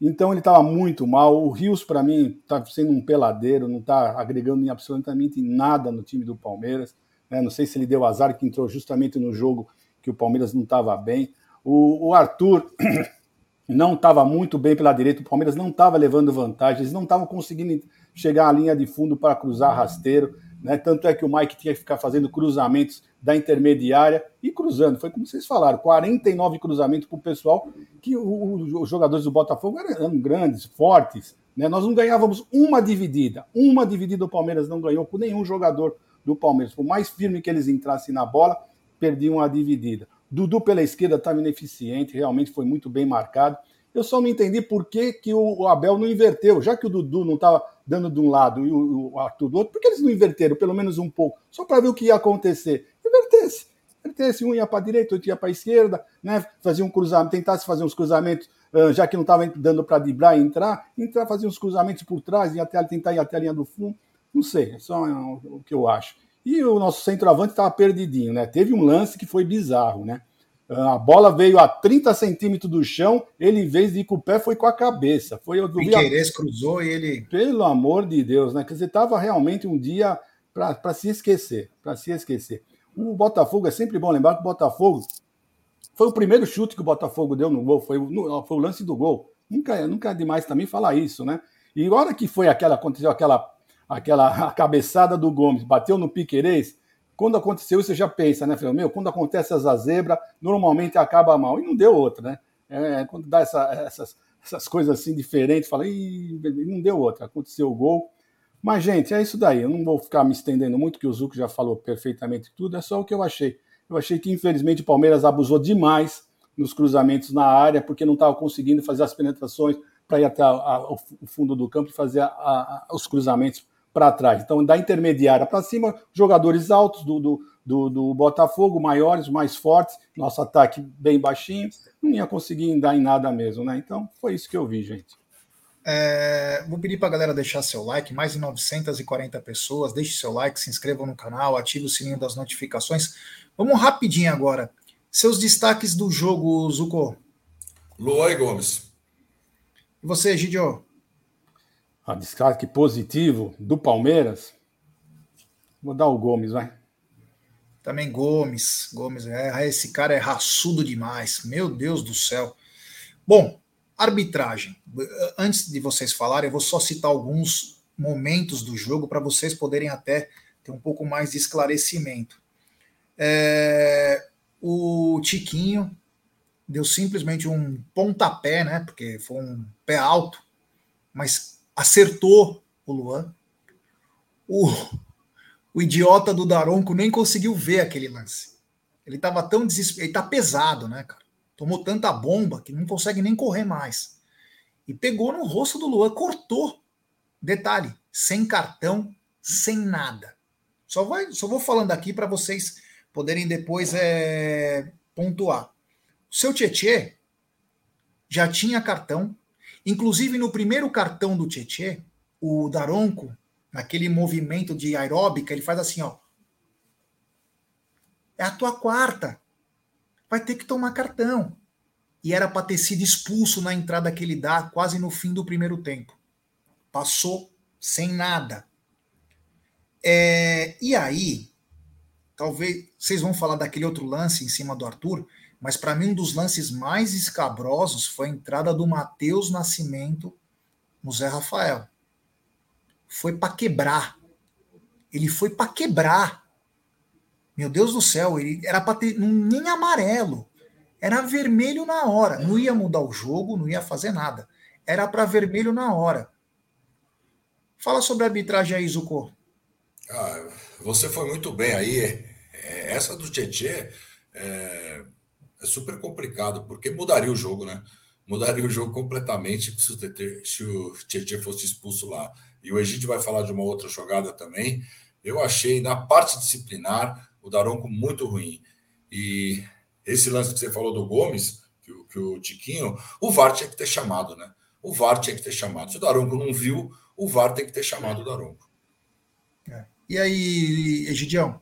Então ele estava muito mal. O Rios, para mim, está sendo um peladeiro, não está agregando em absolutamente nada no time do Palmeiras. Né? Não sei se ele deu azar que entrou justamente no jogo que o Palmeiras não estava bem. O, o Arthur [clears throat] não estava muito bem pela direita, o Palmeiras não estava levando vantagem, eles não estavam conseguindo chegar à linha de fundo para cruzar rasteiro, né? Tanto é que o Mike tinha que ficar fazendo cruzamentos da intermediária e cruzando. Foi como vocês falaram, 49 cruzamentos para o pessoal, que os jogadores do Botafogo eram grandes, fortes. Né? Nós não ganhávamos uma dividida. Uma dividida o Palmeiras não ganhou com nenhum jogador do Palmeiras. Por mais firme que eles entrassem na bola, perdiam a dividida. Dudu pela esquerda estava ineficiente, realmente foi muito bem marcado. Eu só não entendi por que, que o Abel não inverteu, já que o Dudu não estava dando de um lado e o Arthur do outro, por que eles não inverteram pelo menos um pouco, só para ver o que ia acontecer? Invertesse. Invertesse, um ia para a direita, outro ia para a esquerda, né? fazia um cruzamento, tentasse fazer uns cruzamentos, já que não estava dando para driblar e entrar, entrar, fazer uns cruzamentos por trás, e até, tentar ir até a linha do fundo. Não sei, é só o que eu acho. E o nosso centroavante estava perdidinho, né? Teve um lance que foi bizarro, né? A bola veio a 30 centímetros do chão, ele, em vez de ir com o pé, foi com a cabeça. Foi, eu Piqueires a... cruzou e ele. Pelo amor de Deus, né? Quer dizer, estava realmente um dia para se esquecer. Para se esquecer. O Botafogo, é sempre bom lembrar que o Botafogo foi o primeiro chute que o Botafogo deu no gol, foi, no, foi o lance do gol. Nunca, nunca é demais também falar isso, né? E a hora que foi aquela, aconteceu aquela, aquela [laughs] cabeçada do Gomes, bateu no Piquerez, quando aconteceu isso, você já pensa, né? Falei, meu, quando acontece essa zebra, normalmente acaba mal. E não deu outra, né? É, quando dá essa, essas, essas coisas assim diferentes, fala, e não deu outra. Aconteceu o gol. Mas, gente, é isso daí. Eu não vou ficar me estendendo muito, que o Zuco já falou perfeitamente tudo, é só o que eu achei. Eu achei que, infelizmente, o Palmeiras abusou demais nos cruzamentos na área, porque não estava conseguindo fazer as penetrações para ir até a, a, o fundo do campo e fazer a, os cruzamentos para trás. Então, da intermediária para cima, jogadores altos do, do, do, do, Botafogo, maiores, mais fortes, nosso ataque bem baixinho, não ia conseguir dar em nada mesmo, né? Então, foi isso que eu vi, gente. É, vou pedir para a galera deixar seu like, mais de 940 pessoas. Deixe seu like, se inscreva no canal, ative o sininho das notificações. Vamos rapidinho agora. Seus destaques do jogo, Zuko. Luan Gomes. E você, Gidio? A destaque positivo do Palmeiras. Vou dar o Gomes, vai. Também Gomes. Gomes, é, esse cara é raçudo demais. Meu Deus do céu. Bom, Arbitragem. Antes de vocês falarem, eu vou só citar alguns momentos do jogo para vocês poderem até ter um pouco mais de esclarecimento. É, o Tiquinho deu simplesmente um pontapé, né? Porque foi um pé alto, mas acertou o Luan. O, o idiota do Daronco nem conseguiu ver aquele lance. Ele estava tão desesperado. Ele tá pesado, né, cara? Tomou tanta bomba que não consegue nem correr mais. E pegou no rosto do Luan, cortou. Detalhe, sem cartão, sem nada. Só, vai, só vou falando aqui para vocês poderem depois é, pontuar. O seu Tietê já tinha cartão. Inclusive, no primeiro cartão do Tietê, o Daronco, naquele movimento de aeróbica, ele faz assim, ó. É a tua quarta vai ter que tomar cartão. E era para ter sido expulso na entrada que ele dá quase no fim do primeiro tempo. Passou sem nada. É, e aí, talvez vocês vão falar daquele outro lance em cima do Arthur, mas para mim um dos lances mais escabrosos foi a entrada do Matheus Nascimento no Zé Rafael. Foi para quebrar. Ele foi para quebrar. Meu Deus do céu, ele era para ter nem amarelo. Era vermelho na hora. Não ia mudar o jogo, não ia fazer nada. Era para vermelho na hora. Fala sobre a arbitragem aí, Zucco. Ah, você foi muito bem aí. É, essa do Tietê é, é, super complicado, porque mudaria o jogo, né? Mudaria o jogo completamente se o Tietê fosse expulso lá. E o Egídio vai falar de uma outra jogada também. Eu achei, na parte disciplinar, o Daronco muito ruim. E esse lance que você falou do Gomes, que, que o Tiquinho, o VAR tinha que ter chamado, né? O VAR tinha que ter chamado. Se o Daronco não viu, o VAR tem que ter chamado o Daronco. É. E aí, Egidião?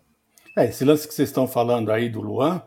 É, esse lance que vocês estão falando aí do Luan,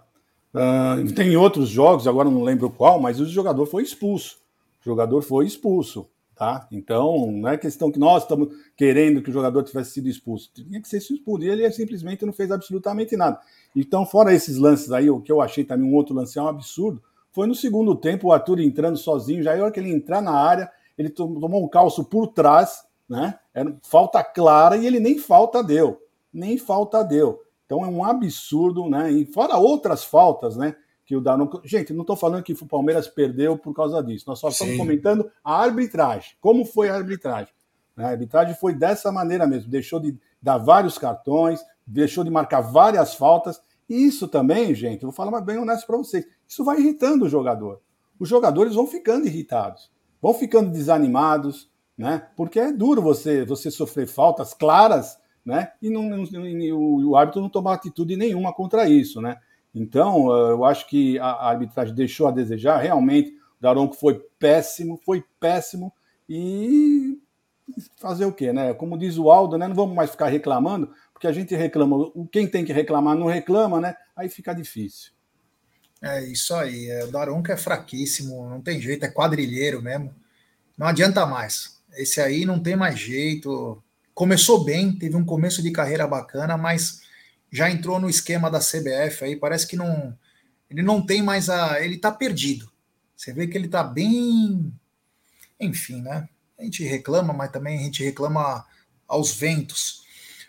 uh, tem outros jogos, agora não lembro qual, mas o jogador foi expulso. O jogador foi expulso. Tá? Então, não é questão que nós estamos querendo que o jogador tivesse sido expulso. Tinha que ser expulso. E ele simplesmente não fez absolutamente nada. Então, fora esses lances aí, o que eu achei também um outro lance é um absurdo, foi no segundo tempo o Arthur entrando sozinho. Já na hora que ele entrar na área, ele tomou um calço por trás, né? Era falta clara e ele nem falta deu. Nem falta deu. Então é um absurdo, né? E fora outras faltas, né? Que o. Gente, não estou falando que o Palmeiras perdeu por causa disso. Nós só estamos Sim. comentando a arbitragem. Como foi a arbitragem? A arbitragem foi dessa maneira mesmo. Deixou de dar vários cartões, deixou de marcar várias faltas. E isso também, gente, vou falar bem honesto para vocês. Isso vai irritando o jogador. Os jogadores vão ficando irritados, vão ficando desanimados, né? Porque é duro você você sofrer faltas claras, né? E, não, não, o, o árbitro não tomar atitude nenhuma contra isso, né? Então, eh, eu acho que a arbitragem deixou a desejar. Realmente, o Daronco foi péssimo, foi péssimo. E fazer o quê, né? Como diz o Aldo, né? Não vamos mais ficar reclamando, porque a gente reclama. Quem tem que reclamar não reclama, né? Aí fica difícil. É isso aí. É, o Daronco é fraquíssimo, não tem jeito, é quadrilheiro mesmo. Não adianta mais. Esse aí não tem mais jeito. Começou bem, teve um começo de carreira bacana, mas já entrou no esquema da CBF aí, parece que não ele não tem mais a, ele tá perdido. Você vê que ele tá bem, enfim, né? A gente reclama, mas também a gente reclama aos ventos.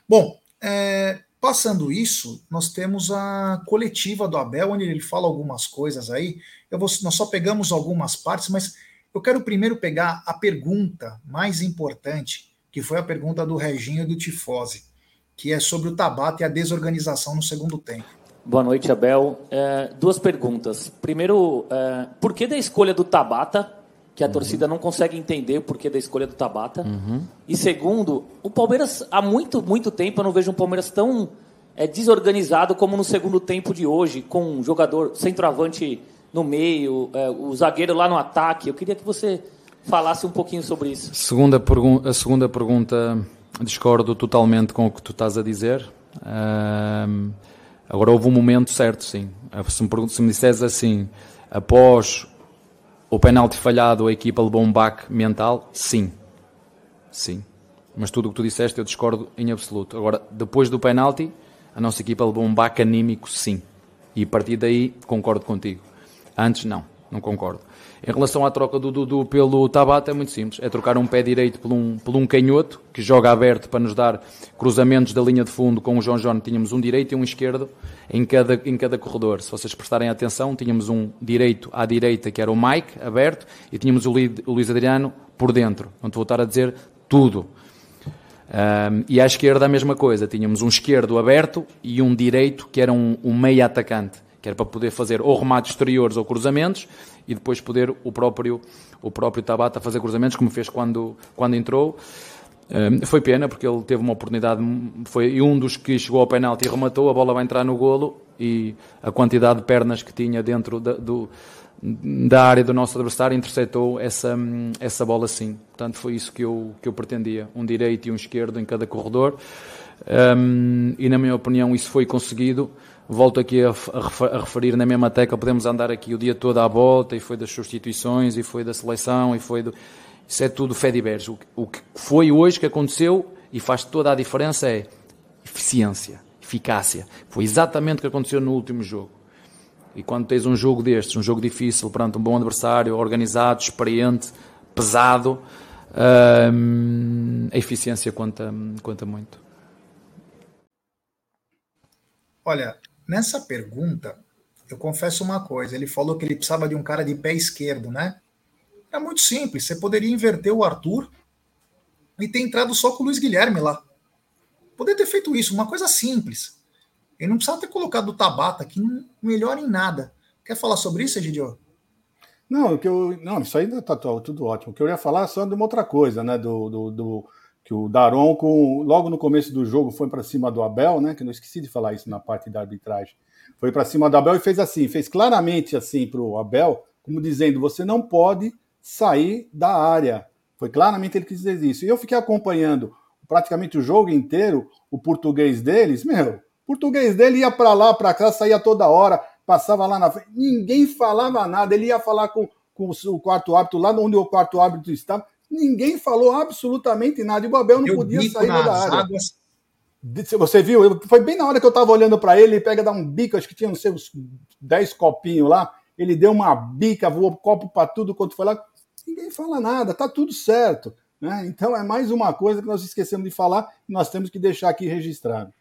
Bom, é, passando isso, nós temos a coletiva do Abel, onde ele fala algumas coisas aí. Eu vou, nós só pegamos algumas partes, mas eu quero primeiro pegar a pergunta mais importante, que foi a pergunta do Reginho e do Tifose que é sobre o Tabata e a desorganização no segundo tempo. Boa noite, Abel. É, duas perguntas. Primeiro, é, por que da escolha do Tabata? Que a uhum. torcida não consegue entender o porquê da escolha do Tabata. Uhum. E segundo, o Palmeiras, há muito, muito tempo, eu não vejo um Palmeiras tão é, desorganizado como no segundo tempo de hoje, com um jogador centroavante no meio, é, o zagueiro lá no ataque. Eu queria que você falasse um pouquinho sobre isso. Segunda a segunda pergunta, discordo totalmente com o que tu estás a dizer. Um, agora, houve um momento certo, sim. Se me, se me disseres assim, após o penalti falhado, a equipa levou um baque mental, sim. Sim. Mas tudo o que tu disseste eu discordo em absoluto. Agora, depois do penalti, a nossa equipa levou um baque anímico, sim. E a partir daí concordo contigo. Antes, não, não concordo. Em relação à troca do Dudu pelo Tabata, é muito simples. É trocar um pé direito por um, por um canhoto, que joga aberto para nos dar cruzamentos da linha de fundo. Com o João João tínhamos um direito e um esquerdo em cada, em cada corredor. Se vocês prestarem atenção, tínhamos um direito à direita, que era o Mike, aberto, e tínhamos o, Luís Adriano por dentro. Não te vou estar a dizer tudo. Um, e à esquerda a mesma coisa. Tínhamos um esquerdo aberto e um direito, que era um, um meia atacante que era para poder fazer ou remates exteriores ou cruzamentos e depois poder o próprio, o próprio Tabata fazer cruzamentos, como fez quando, quando entrou. Um, foi pena porque ele teve uma oportunidade, foi um dos que chegou ao penalti e rematou, a bola vai entrar no golo e a quantidade de pernas que tinha dentro da, do, da área do nosso adversário interceptou essa, essa bola sim. Portanto, foi isso que eu, que eu pretendia: um direito e um esquerdo em cada corredor. Um, e na minha opinião, isso foi conseguido volto aqui a, a, referir na mesma tecla, podemos andar aqui o dia todo à volta, e foi das substituições, e foi da seleção, e foi do... Isso é tudo fé diverso. O, o que foi hoje que aconteceu, e faz toda a diferença, é eficiência, eficácia. Foi exatamente o que aconteceu no último jogo. E quando tens um jogo destes, um jogo difícil, perante um bom adversário, organizado, experiente, pesado, hum, a eficiência conta, conta muito. Olha, Nessa pergunta, eu confesso uma coisa: ele falou que ele precisava de um cara de pé esquerdo, né? É muito simples. Você poderia inverter o Arthur e ter entrado só com o Luiz Guilherme lá. Poderia ter feito isso, uma coisa simples. Ele não precisava ter colocado o Tabata, que não melhora em nada. Quer falar sobre isso, Egidio? Não, que eu, não, isso ainda está tudo ótimo. O que eu ia falar é só de uma outra coisa, né? Do, do, do que o Daron, com, logo no começo do jogo, foi para cima do Abel, né? Que não esqueci de falar isso na parte da arbitragem. Foi para cima do Abel e fez assim, fez claramente assim para o Abel, como dizendo: você não pode sair da área. Foi claramente ele que dizer isso. E eu fiquei acompanhando praticamente o jogo inteiro, o português deles, meu, o português dele ia para lá, para cá, saía toda hora, passava lá na frente, ninguém falava nada, ele ia falar com, com o quarto árbitro, lá onde o quarto árbitro estava, Ninguém falou absolutamente nada. E o Abel não eu podia sair da área. Águas. Você viu? Foi bem na hora que eu estava olhando para ele, ele pega, dá um bico, acho que tinha, não sei, uns 10 copinhos lá. Ele deu uma bica, voou copo para tudo quanto foi lá. Ninguém fala nada, tá tudo certo. Né? Então é mais uma coisa que nós esquecemos de falar e nós temos que deixar aqui registrado.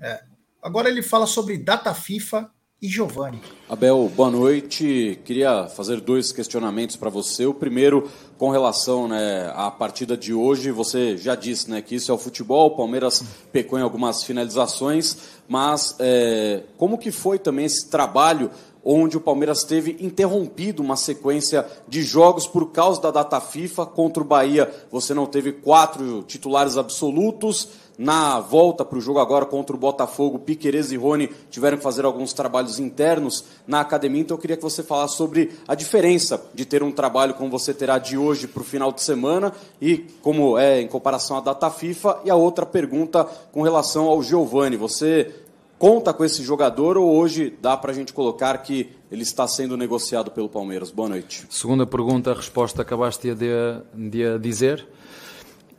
É. Agora ele fala sobre data FIFA e Giovanni. Abel, boa noite. Queria fazer dois questionamentos para você. O primeiro, com relação né, à partida de hoje, você já disse né, que isso é o futebol, o Palmeiras pecou em algumas finalizações, mas é, como que foi também esse trabalho onde o Palmeiras teve interrompido uma sequência de jogos por causa da data FIFA contra o Bahia. Você não teve quatro titulares absolutos, na volta para o jogo agora contra o Botafogo, Piquerez e Rony tiveram que fazer alguns trabalhos internos na academia, então eu queria que você falasse sobre a diferença de ter um trabalho como você terá de hoje para o final de semana e como é em comparação à data FIFA. E a outra pergunta com relação ao Giovani, você conta com esse jogador ou hoje dá para a gente colocar que ele está sendo negociado pelo Palmeiras? Boa noite. Segunda pergunta, a resposta acabaste de, de dizer.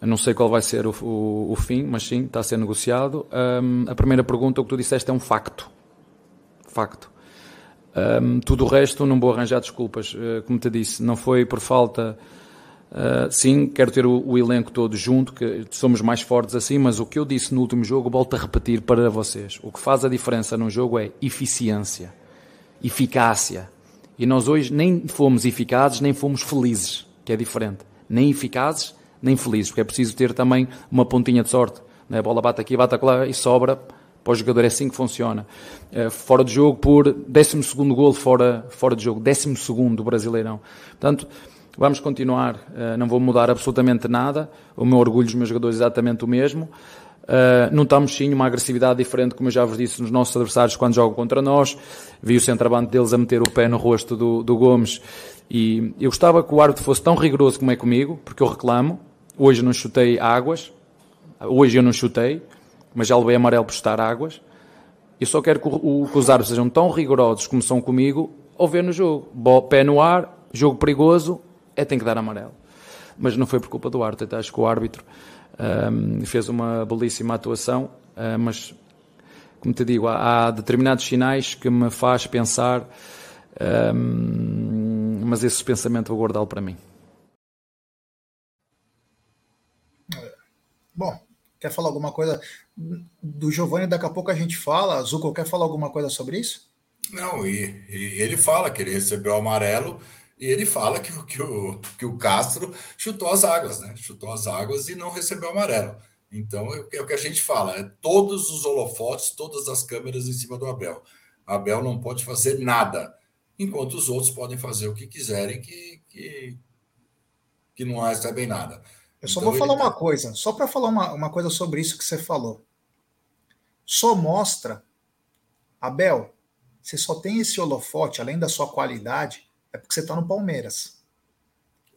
Eu não sei qual vai ser o, o, o, fim, mas sim, está a ser negociado. Um, a primeira pergunta, o que tu disseste, é um facto. Facto. Um, tudo o resto, não vou arranjar desculpas. Uh, como te disse, não foi por falta. Uh, sim, quero ter o, o, elenco todo junto, que somos mais fortes assim, mas o que eu disse no último jogo, volto a repetir para vocês. O que faz a diferença num jogo é eficiência, eficácia. E nós hoje nem fomos eficazes, nem fomos felizes, que é diferente. Nem eficazes, nem felizes, porque é preciso ter também uma pontinha de sorte. Né? A bola bate aqui, bate lá e sobra Para o jogador é assim que funciona. Uh, fora de jogo por 12 segundo gol fora, fora de jogo, 12 segundo Brasileirão. Portanto, vamos continuar, uh, não vou mudar absolutamente nada. O meu orgulho dos meus jogadores é exatamente o mesmo. Uh, notamos sim uma agressividade diferente, como eu já vos disse, nos nossos adversários quando jogam contra nós. Vi o centroavante deles a meter o pé no rosto do, do Gomes e eu gostava que o árbitro fosse tão rigoroso como é comigo, porque eu reclamo. Hoje não chutei águas, hoje eu não chutei, mas já levei amarelo por estar águas. Eu só quero que, o, que os árbitros sejam tão rigorosos como são comigo ao ver no jogo. Pé no ar, jogo perigoso, é tem que dar amarelo. Mas não foi por culpa do árbitro, acho que o árbitro um, fez uma belíssima atuação, uh, mas como te digo, há, há, determinados sinais que me faz pensar, um, mas esse pensamento vou guardá-lo para mim. Bom, quer falar alguma coisa do Giovanni? Daqui a pouco a gente fala. Zuko, quer falar alguma coisa sobre isso? Não, e, e ele fala que ele recebeu o amarelo e ele fala que, que, o, que o Castro chutou as águas, né? Chutou as águas e não recebeu amarelo. Então é, é o que a gente fala: é todos os holofotes, todas as câmeras em cima do Abel. Abel não pode fazer nada, enquanto os outros podem fazer o que quiserem, que, que, que não recebem nada. Eu só então, vou falar uma tá... coisa, só para falar uma, uma coisa sobre isso que você falou. Só mostra, Abel, você só tem esse holofote, além da sua qualidade, é porque você está no Palmeiras.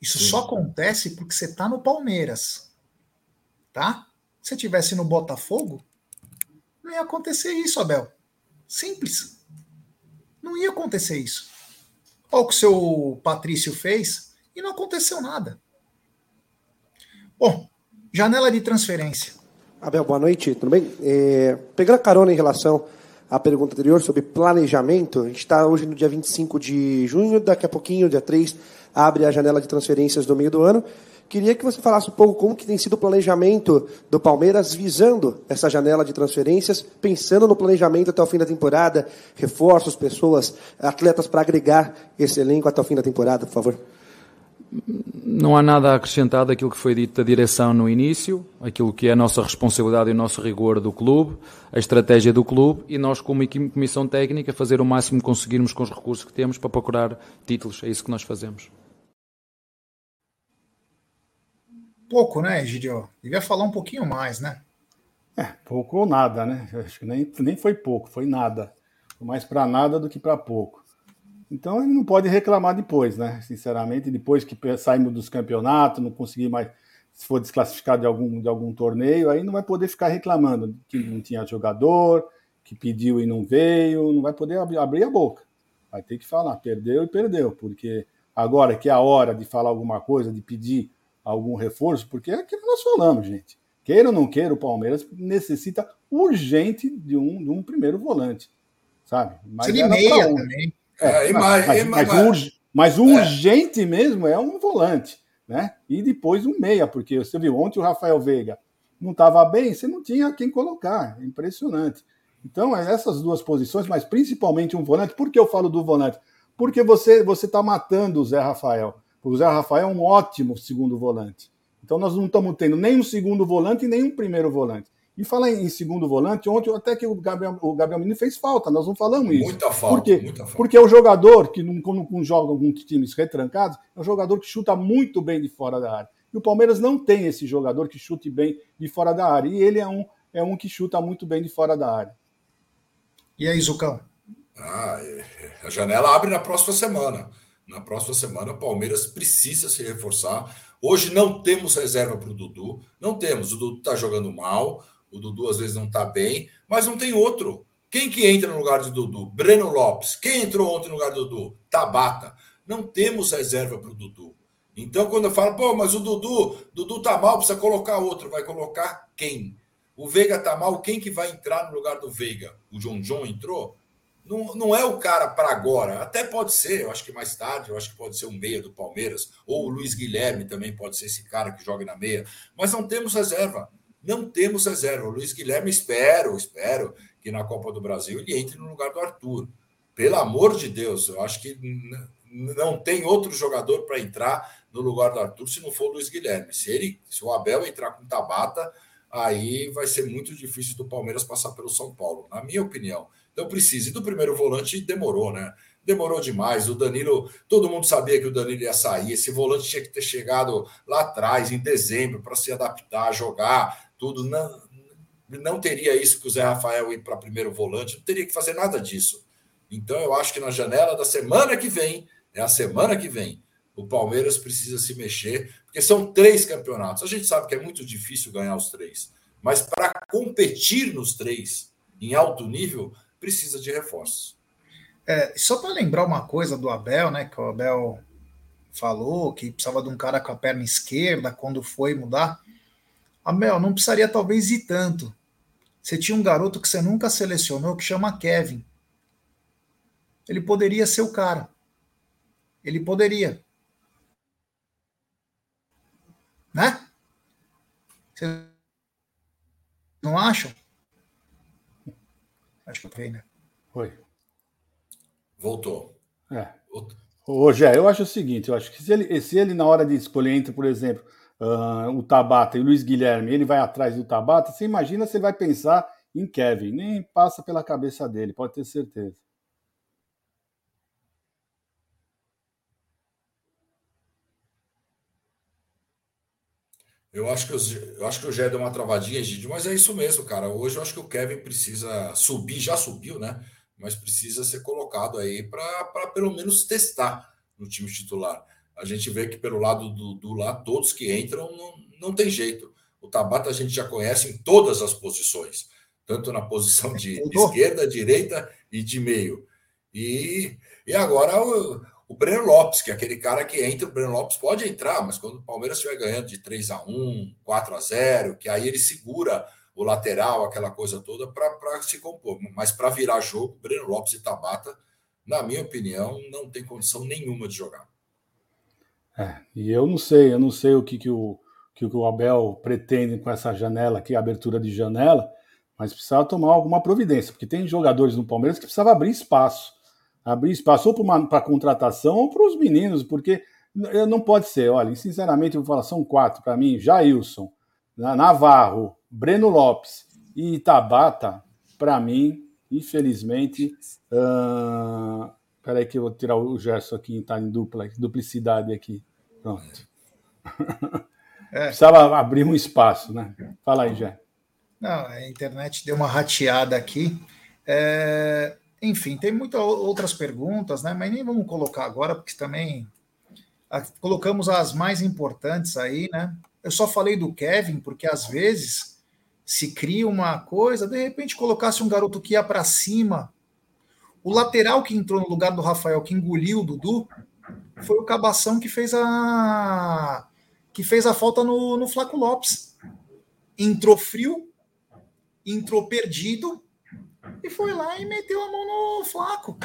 Isso Sim. só acontece porque você está no Palmeiras. Tá? Se tivesse no Botafogo, não ia acontecer isso, Abel. Simples. Não ia acontecer isso. Olha o que o seu Patrício fez e não aconteceu nada. Bom, janela de transferência. Abel, boa noite, tudo bem? É, pegando a carona em relação a pergunta anterior sobre planejamento. A gente está hoje no dia 25 de junho, daqui a pouquinho, dia 3, abre a janela de transferências do meio do ano. Queria que você falasse um pouco como que tem sido o planejamento do Palmeiras visando essa janela de transferências, pensando no planejamento até o fim da temporada, reforços, pessoas, atletas para agregar esse elenco até o fim da temporada, por favor. Não há nada a acrescentar daquilo que foi dito da direção no início, aquilo que é a nossa responsabilidade e o nosso rigor do clube, a estratégia do clube e nós, como comissão técnica, fazer o máximo que conseguirmos com os recursos que temos para procurar títulos. É isso que nós fazemos. Pouco, né, Egidio? Devia falar um pouquinho mais, né? É, pouco ou nada, né? Acho que nem, nem foi pouco, foi nada. Mais para nada do que para pouco. Então ele não pode reclamar depois, né? Sinceramente, depois que saímos dos campeonatos, não conseguir mais, se for desclassificado de algum, de algum torneio, aí não vai poder ficar reclamando que não tinha jogador, que pediu e não veio, não vai poder abrir, abrir a boca. Vai ter que falar, perdeu e perdeu, porque agora que é a hora de falar alguma coisa, de pedir algum reforço, porque é aquilo que nós falamos, gente. Queira ou não queira, o Palmeiras necessita urgente de um, de um primeiro volante, sabe? Mas Seria meia também. É, mas, mas, mas, mas, mas o é. urgente mesmo é um volante, né? E depois um meia, porque você viu ontem o Rafael Veiga não estava bem, você não tinha quem colocar. É impressionante. Então, é essas duas posições, mas principalmente um volante. Por que eu falo do volante? Porque você você está matando o Zé Rafael. O Zé Rafael é um ótimo segundo volante. Então, nós não estamos tendo nem um segundo volante e nem um primeiro volante. E falar em, segundo volante, ontem até que o Gabriel, o Gabriel Menino fez falta, nós não falamos isso. Muita falta, Por quê? Muita falta. Porque é o jogador que não, quando não joga alguns times retrancados, é um jogador que chuta muito bem de fora da área. E o Palmeiras não tem esse jogador que chute bem de fora da área. E ele é um, é um que chuta muito bem de fora da área. E aí, Zucão? Ah, é, a janela abre na próxima semana. Na próxima semana, o Palmeiras precisa se reforçar. Hoje não temos reserva para o Dudu. Não temos. O Dudu está jogando mal. O Dudu às vezes não está bem, mas não tem outro. Quem que entra no lugar de Dudu? Breno Lopes. Quem entrou ontem no lugar do Dudu? Tabata. Não temos reserva para o Dudu. Então, quando eu falo, pô, mas o Dudu, Dudu tá mal, precisa colocar outro. Vai colocar quem? O Veiga tá mal, quem que vai entrar no lugar do Veiga? O John John entrou? Não, não é o cara para agora. Até pode ser, eu acho que mais tarde, eu acho que pode ser um meia do Palmeiras, ou o Luiz Guilherme também pode ser esse cara que joga na meia. Mas não temos reserva. Não temos reserva. O Luiz Guilherme, espero, espero que na Copa do Brasil ele entre no lugar do Arthur. Pelo amor de Deus, eu acho que não tem outro jogador para entrar no lugar do Arthur se não for o Luiz Guilherme. Se ele, se o Abel entrar com Tabata, aí vai ser muito difícil do Palmeiras passar pelo São Paulo, na minha opinião. Então precisa. E do primeiro volante demorou, né? Demorou demais. O Danilo, todo mundo sabia que o Danilo ia sair. Esse volante tinha que ter chegado lá atrás, em dezembro, para se adaptar, jogar, tudo. Não, não teria isso que o Zé Rafael ir para primeiro volante, não teria que fazer nada disso. Então eu acho que na janela da semana que vem, é a semana que vem, o Palmeiras precisa se mexer, porque são três campeonatos. A gente sabe que é muito difícil ganhar os três, mas para competir nos três em alto nível, precisa de reforços. É, só para lembrar uma coisa do Abel, né? Que o Abel falou que precisava de um cara com a perna esquerda quando foi mudar. Abel, não precisaria talvez ir tanto. Você tinha um garoto que você nunca selecionou que chama Kevin. Ele poderia ser o cara. Ele poderia. Né? Vocês não acham? Acho que foi, né? Foi. Voltou. É. Ô, Jé, eu acho o seguinte, eu acho que se ele, se ele na hora de escolher entre, por exemplo, uh, o Tabata e o Luiz Guilherme, ele vai atrás do Tabata, você imagina se ele vai pensar em Kevin. Nem passa pela cabeça dele, pode ter certeza. Eu acho que, eu acho que o Gé deu uma travadinha, Gide, mas é isso mesmo, cara. Hoje eu acho que o Kevin precisa subir, já subiu, né? Mas precisa ser colocado aí para pelo menos testar no time titular. A gente vê que pelo lado do, do lá, todos que entram, não, não tem jeito. O Tabata a gente já conhece em todas as posições, tanto na posição de esquerda, direita e de meio. E, e agora o, o Breno Lopes, que é aquele cara que entra, o Breno Lopes pode entrar, mas quando o Palmeiras estiver ganhando de 3 a 1 4 a 0 que aí ele segura o lateral, aquela coisa toda, para se compor. Mas para virar jogo, Breno Lopes e Tabata, na minha opinião, não tem condição nenhuma de jogar. É, e eu não sei, eu não sei o que, que, o, que o Abel pretende com essa janela aqui, abertura de janela, mas precisava tomar alguma providência, porque tem jogadores no Palmeiras que precisavam abrir espaço abrir espaço ou para contratação ou para os meninos, porque não pode ser. Olha, sinceramente, eu vou falar, são quatro para mim: Jailson, Navarro, Breno Lopes e Tabata, para mim, infelizmente. Uh... Peraí, que eu vou tirar o Gerson aqui, está em dupla, duplicidade aqui. Pronto. É. [laughs] Precisava abrir um espaço, né? Fala aí, Jé. Não, a internet deu uma rateada aqui. É, enfim, tem muitas outras perguntas, né? Mas nem vamos colocar agora, porque também colocamos as mais importantes aí, né? Eu só falei do Kevin, porque às vezes se cria uma coisa, de repente colocasse um garoto que ia para cima. O lateral que entrou no lugar do Rafael, que engoliu o Dudu, foi o Cabação que fez a que fez a falta no, no Flaco Lopes. Entrou frio, entrou perdido, e foi lá e meteu a mão no flaco.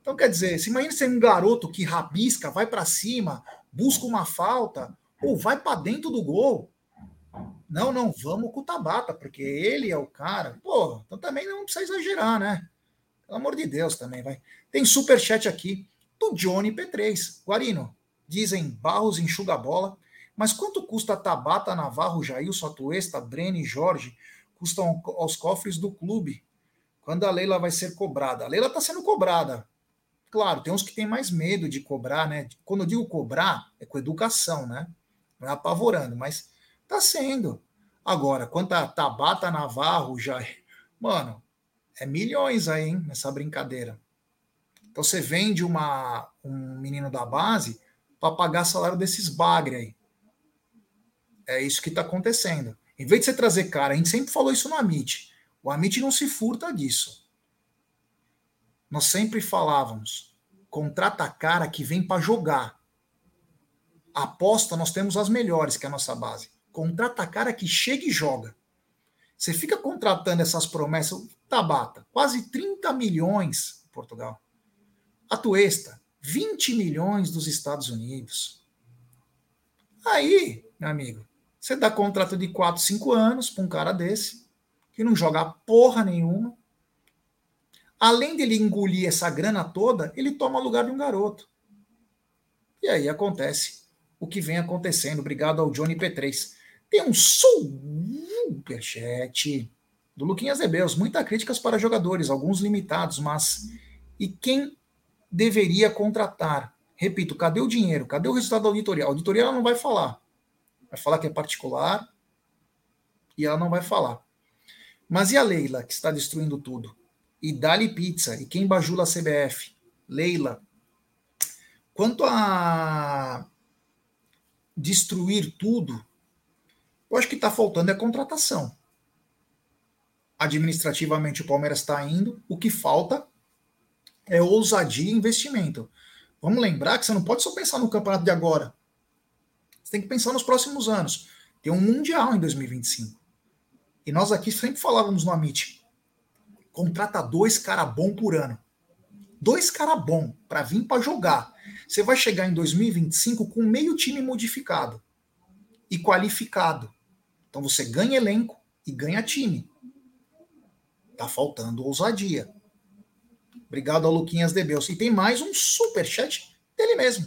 Então, quer dizer, se imagina ser um garoto que rabisca, vai para cima, busca uma falta, ou vai para dentro do gol. Não, não, vamos com o Tabata, porque ele é o cara. Pô, então também não precisa exagerar, né? Pelo amor de Deus também, vai. Tem super chat aqui do Johnny P3. Guarino, dizem Barros enxuga a bola, mas quanto custa Tabata, Navarro, Jailson, Atuesta, Breno e Jorge? Custam aos cofres do clube quando a Leila vai ser cobrada. A Leila está sendo cobrada. Claro, tem uns que têm mais medo de cobrar, né? Quando eu digo cobrar, é com educação, né? Não é apavorando, mas está sendo. Agora, quanto a Tabata Navarro já. Mano, é milhões aí, hein, nessa brincadeira. Então você vende uma, um menino da base para pagar salário desses bagre aí. É isso que está acontecendo. Em vez de você trazer cara, a gente sempre falou isso no Amit. O Amit não se furta disso. Nós sempre falávamos: contrata cara que vem para jogar. aposta, nós temos as melhores, que é a nossa base. Contrata cara que chega e joga. Você fica contratando essas promessas. Tabata, quase 30 milhões em Portugal. A Tuesta, 20 milhões dos Estados Unidos. Aí, meu amigo, você dá contrato de 4, 5 anos para um cara desse que não joga porra nenhuma. Além dele engolir essa grana toda, ele toma lugar de um garoto. E aí acontece o que vem acontecendo. Obrigado ao Johnny P3. Tem um superchat do Luquinhas Debeus. Muitas críticas para jogadores, alguns limitados, mas e quem deveria contratar? Repito, cadê o dinheiro? Cadê o resultado da auditoria? A auditoria ela não vai falar. Vai falar que é particular e ela não vai falar. Mas e a Leila, que está destruindo tudo? E Dali Pizza, e quem bajula a CBF? Leila. Quanto a destruir tudo, eu acho que está faltando é contratação. Administrativamente o Palmeiras está indo, o que falta é ousadia e investimento. Vamos lembrar que você não pode só pensar no campeonato de agora. Você tem que pensar nos próximos anos. Tem um Mundial em 2025. E nós aqui sempre falávamos no Amit. Contrata dois cara bom por ano. Dois cara bom para vir para jogar. Você vai chegar em 2025 com meio time modificado e qualificado. Então você ganha elenco e ganha time. Tá faltando ousadia. Obrigado ao Luquinhas Debeus. E tem mais um super chat dele mesmo.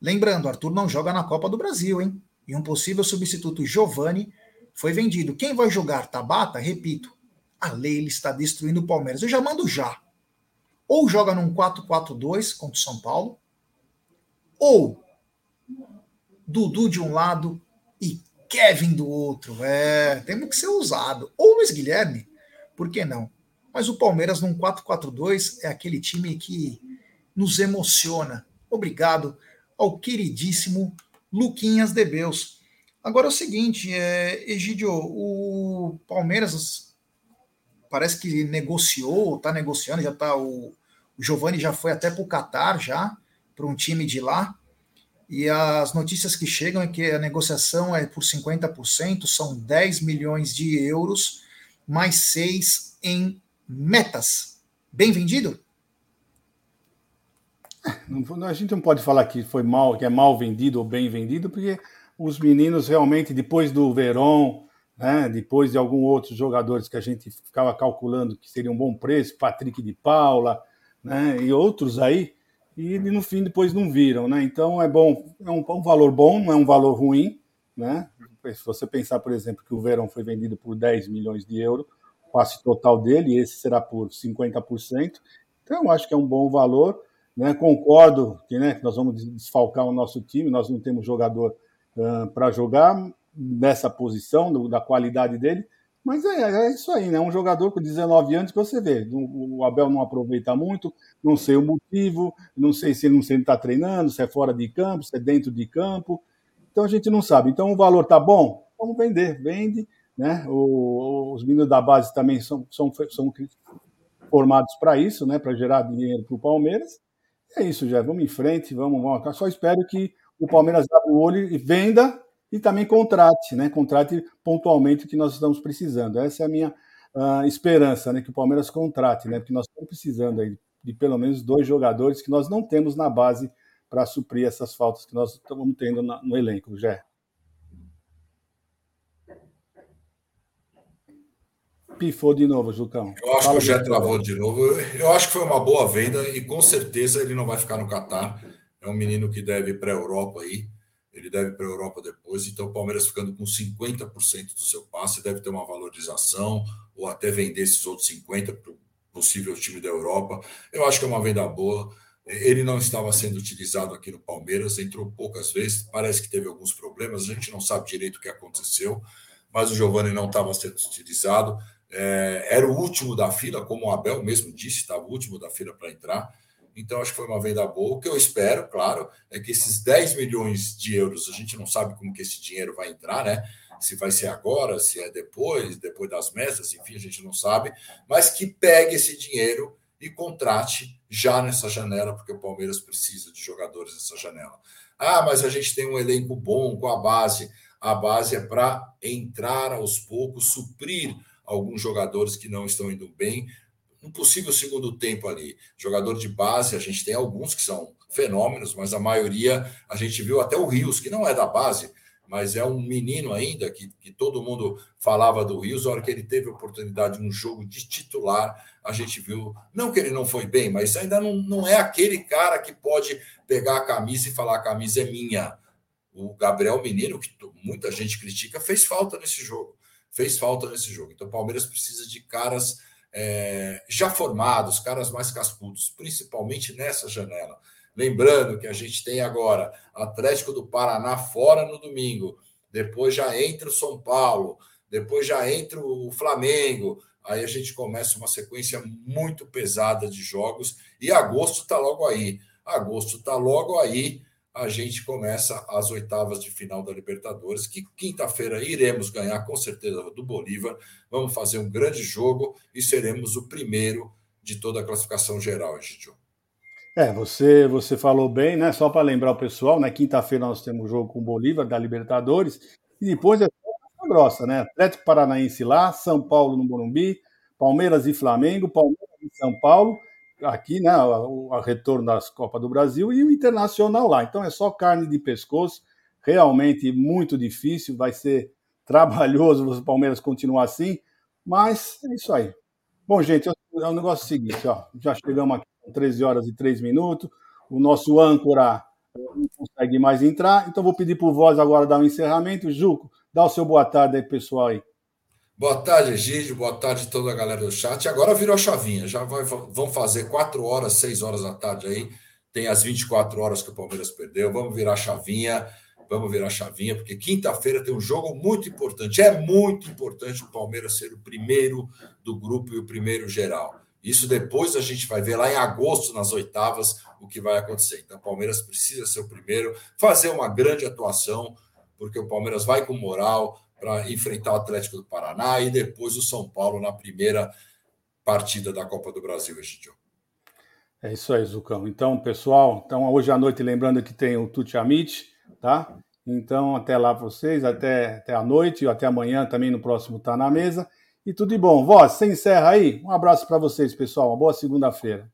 Lembrando, Arthur não joga na Copa do Brasil, hein? E um possível substituto Giovani foi vendido. Quem vai jogar Tabata? Repito, a Leila está destruindo o Palmeiras. Eu já mando já. Ou joga num 4-4-2 contra o São Paulo, ou Dudu de um lado e Kevin do outro. É, temos que ser ousado. Ou Luiz Guilherme, por que não? Mas o Palmeiras num 4-4-2 é aquele time que nos emociona. Obrigado ao queridíssimo Luquinhas Debeus. Agora é o seguinte, é, Egidio, o Palmeiras parece que negociou, está negociando, já está o, o Giovani já foi até para o Catar já, para um time de lá. E as notícias que chegam é que a negociação é por 50%, são 10 milhões de euros, mais 6 em metas. Bem vendido? A gente não pode falar que foi mal, que é mal vendido ou bem vendido, porque os meninos realmente, depois do Verón, né, depois de alguns outros jogadores que a gente ficava calculando que seria um bom preço, Patrick de Paula, né, e outros aí, e no fim depois não viram, né? Então é bom, é um, um, valor bom, não é um valor ruim, né? Se você pensar, por exemplo, que o Verão foi vendido por 10 milhões de euros, o passe total dele, esse será por 50%. Então eu acho que é um bom valor, né? Concordo que, né, nós vamos desfalcar o nosso time, nós não temos jogador uh, para jogar nessa posição, do, da qualidade dele, mas é, é, isso aí, né? Um jogador com 19 anos que você vê. O Abel não aproveita muito, não sei o motivo, não sei se ele não está treinando, se é fora de campo, se é dentro de campo. Então a gente não sabe. Então o valor tá bom? Vamos vender, vende. Né? O, os meninos da base também são, são, são formados para isso, né? para gerar dinheiro para o Palmeiras. É isso, já. Vamos em frente, vamos, vamos. Só espero que o Palmeiras abra o olho e venda e também contrate, né? Contrate pontualmente o que nós estamos precisando. Essa é a minha uh, esperança, né? Que o Palmeiras contrate, né? Porque nós estamos precisando aí de pelo menos dois jogadores que nós não temos na base para suprir essas faltas que nós estamos tendo na, no elenco, Jé. Pifou de novo, Jucão. Eu acho Fala que o Jé travou de novo. Eu acho que foi uma boa venda e com certeza ele não vai ficar no Catar. É um menino que deve ir para a Europa aí ele deve para a Europa depois. Então, o Palmeiras ficando com 50% do seu passe deve ter uma valorização ou até vender esses outros 50% para o possível time da Europa. Eu acho que é uma venda boa. Ele não estava sendo utilizado aqui no Palmeiras, entrou poucas vezes, parece que teve alguns problemas, a gente não sabe direito o que aconteceu, mas o Giovani não estava sendo utilizado. É, era o último da fila, como o Abel mesmo disse, estava o último da fila para entrar. Então, acho que foi uma venda boa. O que eu espero, claro, é que esses 10 milhões de euros, a gente não sabe como que esse dinheiro vai entrar, né? Se vai ser agora, se é depois, depois das mesas, enfim, a gente não sabe. Mas que pegue esse dinheiro e contrate já nessa janela, porque o Palmeiras precisa de jogadores nessa janela. Ah, mas a gente tem um elenco bom com a base. A base é para entrar aos poucos, suprir alguns jogadores que não estão indo bem, um possível segundo tempo ali. Jogador de base, a gente tem alguns que são fenômenos, mas a maioria a gente viu até o Rios, que não é da base, mas é um menino ainda que, que todo mundo falava do Rios. A hora que ele teve oportunidade no jogo de titular, a gente viu, não que ele não foi bem, mas ainda não, não é aquele cara que pode pegar a camisa e falar: a camisa é minha. O Gabriel Menino, que muita gente critica, fez falta nesse jogo. Fez falta nesse jogo. Então o Palmeiras precisa de caras é, já formados, caras mais cascudos, principalmente nessa janela. Lembrando que a gente tem agora Atlético do Paraná fora no domingo, depois já entra o São Paulo, depois já entra o Flamengo. Aí a gente começa uma sequência muito pesada de jogos e agosto está logo aí. Agosto está logo aí. A gente começa as oitavas de final da Libertadores, que quinta-feira iremos ganhar com certeza do Bolívar. Vamos fazer um grande jogo e seremos o primeiro de toda a classificação geral, Egidio. É, você, você falou bem, né? Só para lembrar o pessoal, né? quinta-feira nós temos jogo com o Bolívar da Libertadores e depois é grossa, né? Atlético Paranaense lá, São Paulo no Morumbi, Palmeiras e Flamengo, Palmeiras e São Paulo, aqui, né? O, retorno das Copa do Brasil e o Internacional lá. Então é só carne de pescoço, realmente muito difícil, vai ser [laughs] trabalhoso o Palmeiras continuar assim, mas é isso aí. Bom, gente, é o negócio seguinte, ó, já chegamos aqui 13 horas e 3 minutos. O nosso âncora não consegue mais entrar, então vou pedir por voz agora dar um encerramento. Juco, dá o seu boa tarde aí, pessoal aí. Boa tarde, Egídio. Boa tarde toda a galera do chat. Agora virou a chavinha. Já vai, vão fazer 4 horas, 6 horas da tarde aí. Tem as 24 horas que o Palmeiras perdeu. Vamos virar a chavinha. Vamos virar a chavinha, porque quinta-feira tem um jogo muito importante. É muito importante o Palmeiras ser o primeiro do grupo e o primeiro geral. Isso depois a gente vai ver lá em agosto, nas oitavas, o que vai acontecer. Então, o Palmeiras precisa ser o primeiro, fazer uma grande atuação, porque o Palmeiras vai com moral para enfrentar o Atlético do Paraná e depois o São Paulo na primeira partida da Copa do Brasil, Egidio. É isso aí, Zucão. Então, pessoal, então hoje à noite, lembrando que tem o Tuti Amit, tá? Então, até lá vocês, até, até a noite, até amanhã também no próximo Tá na Mesa. E tudo de bom. Voz, você encerra aí? Um abraço para vocês, pessoal. Uma boa segunda-feira.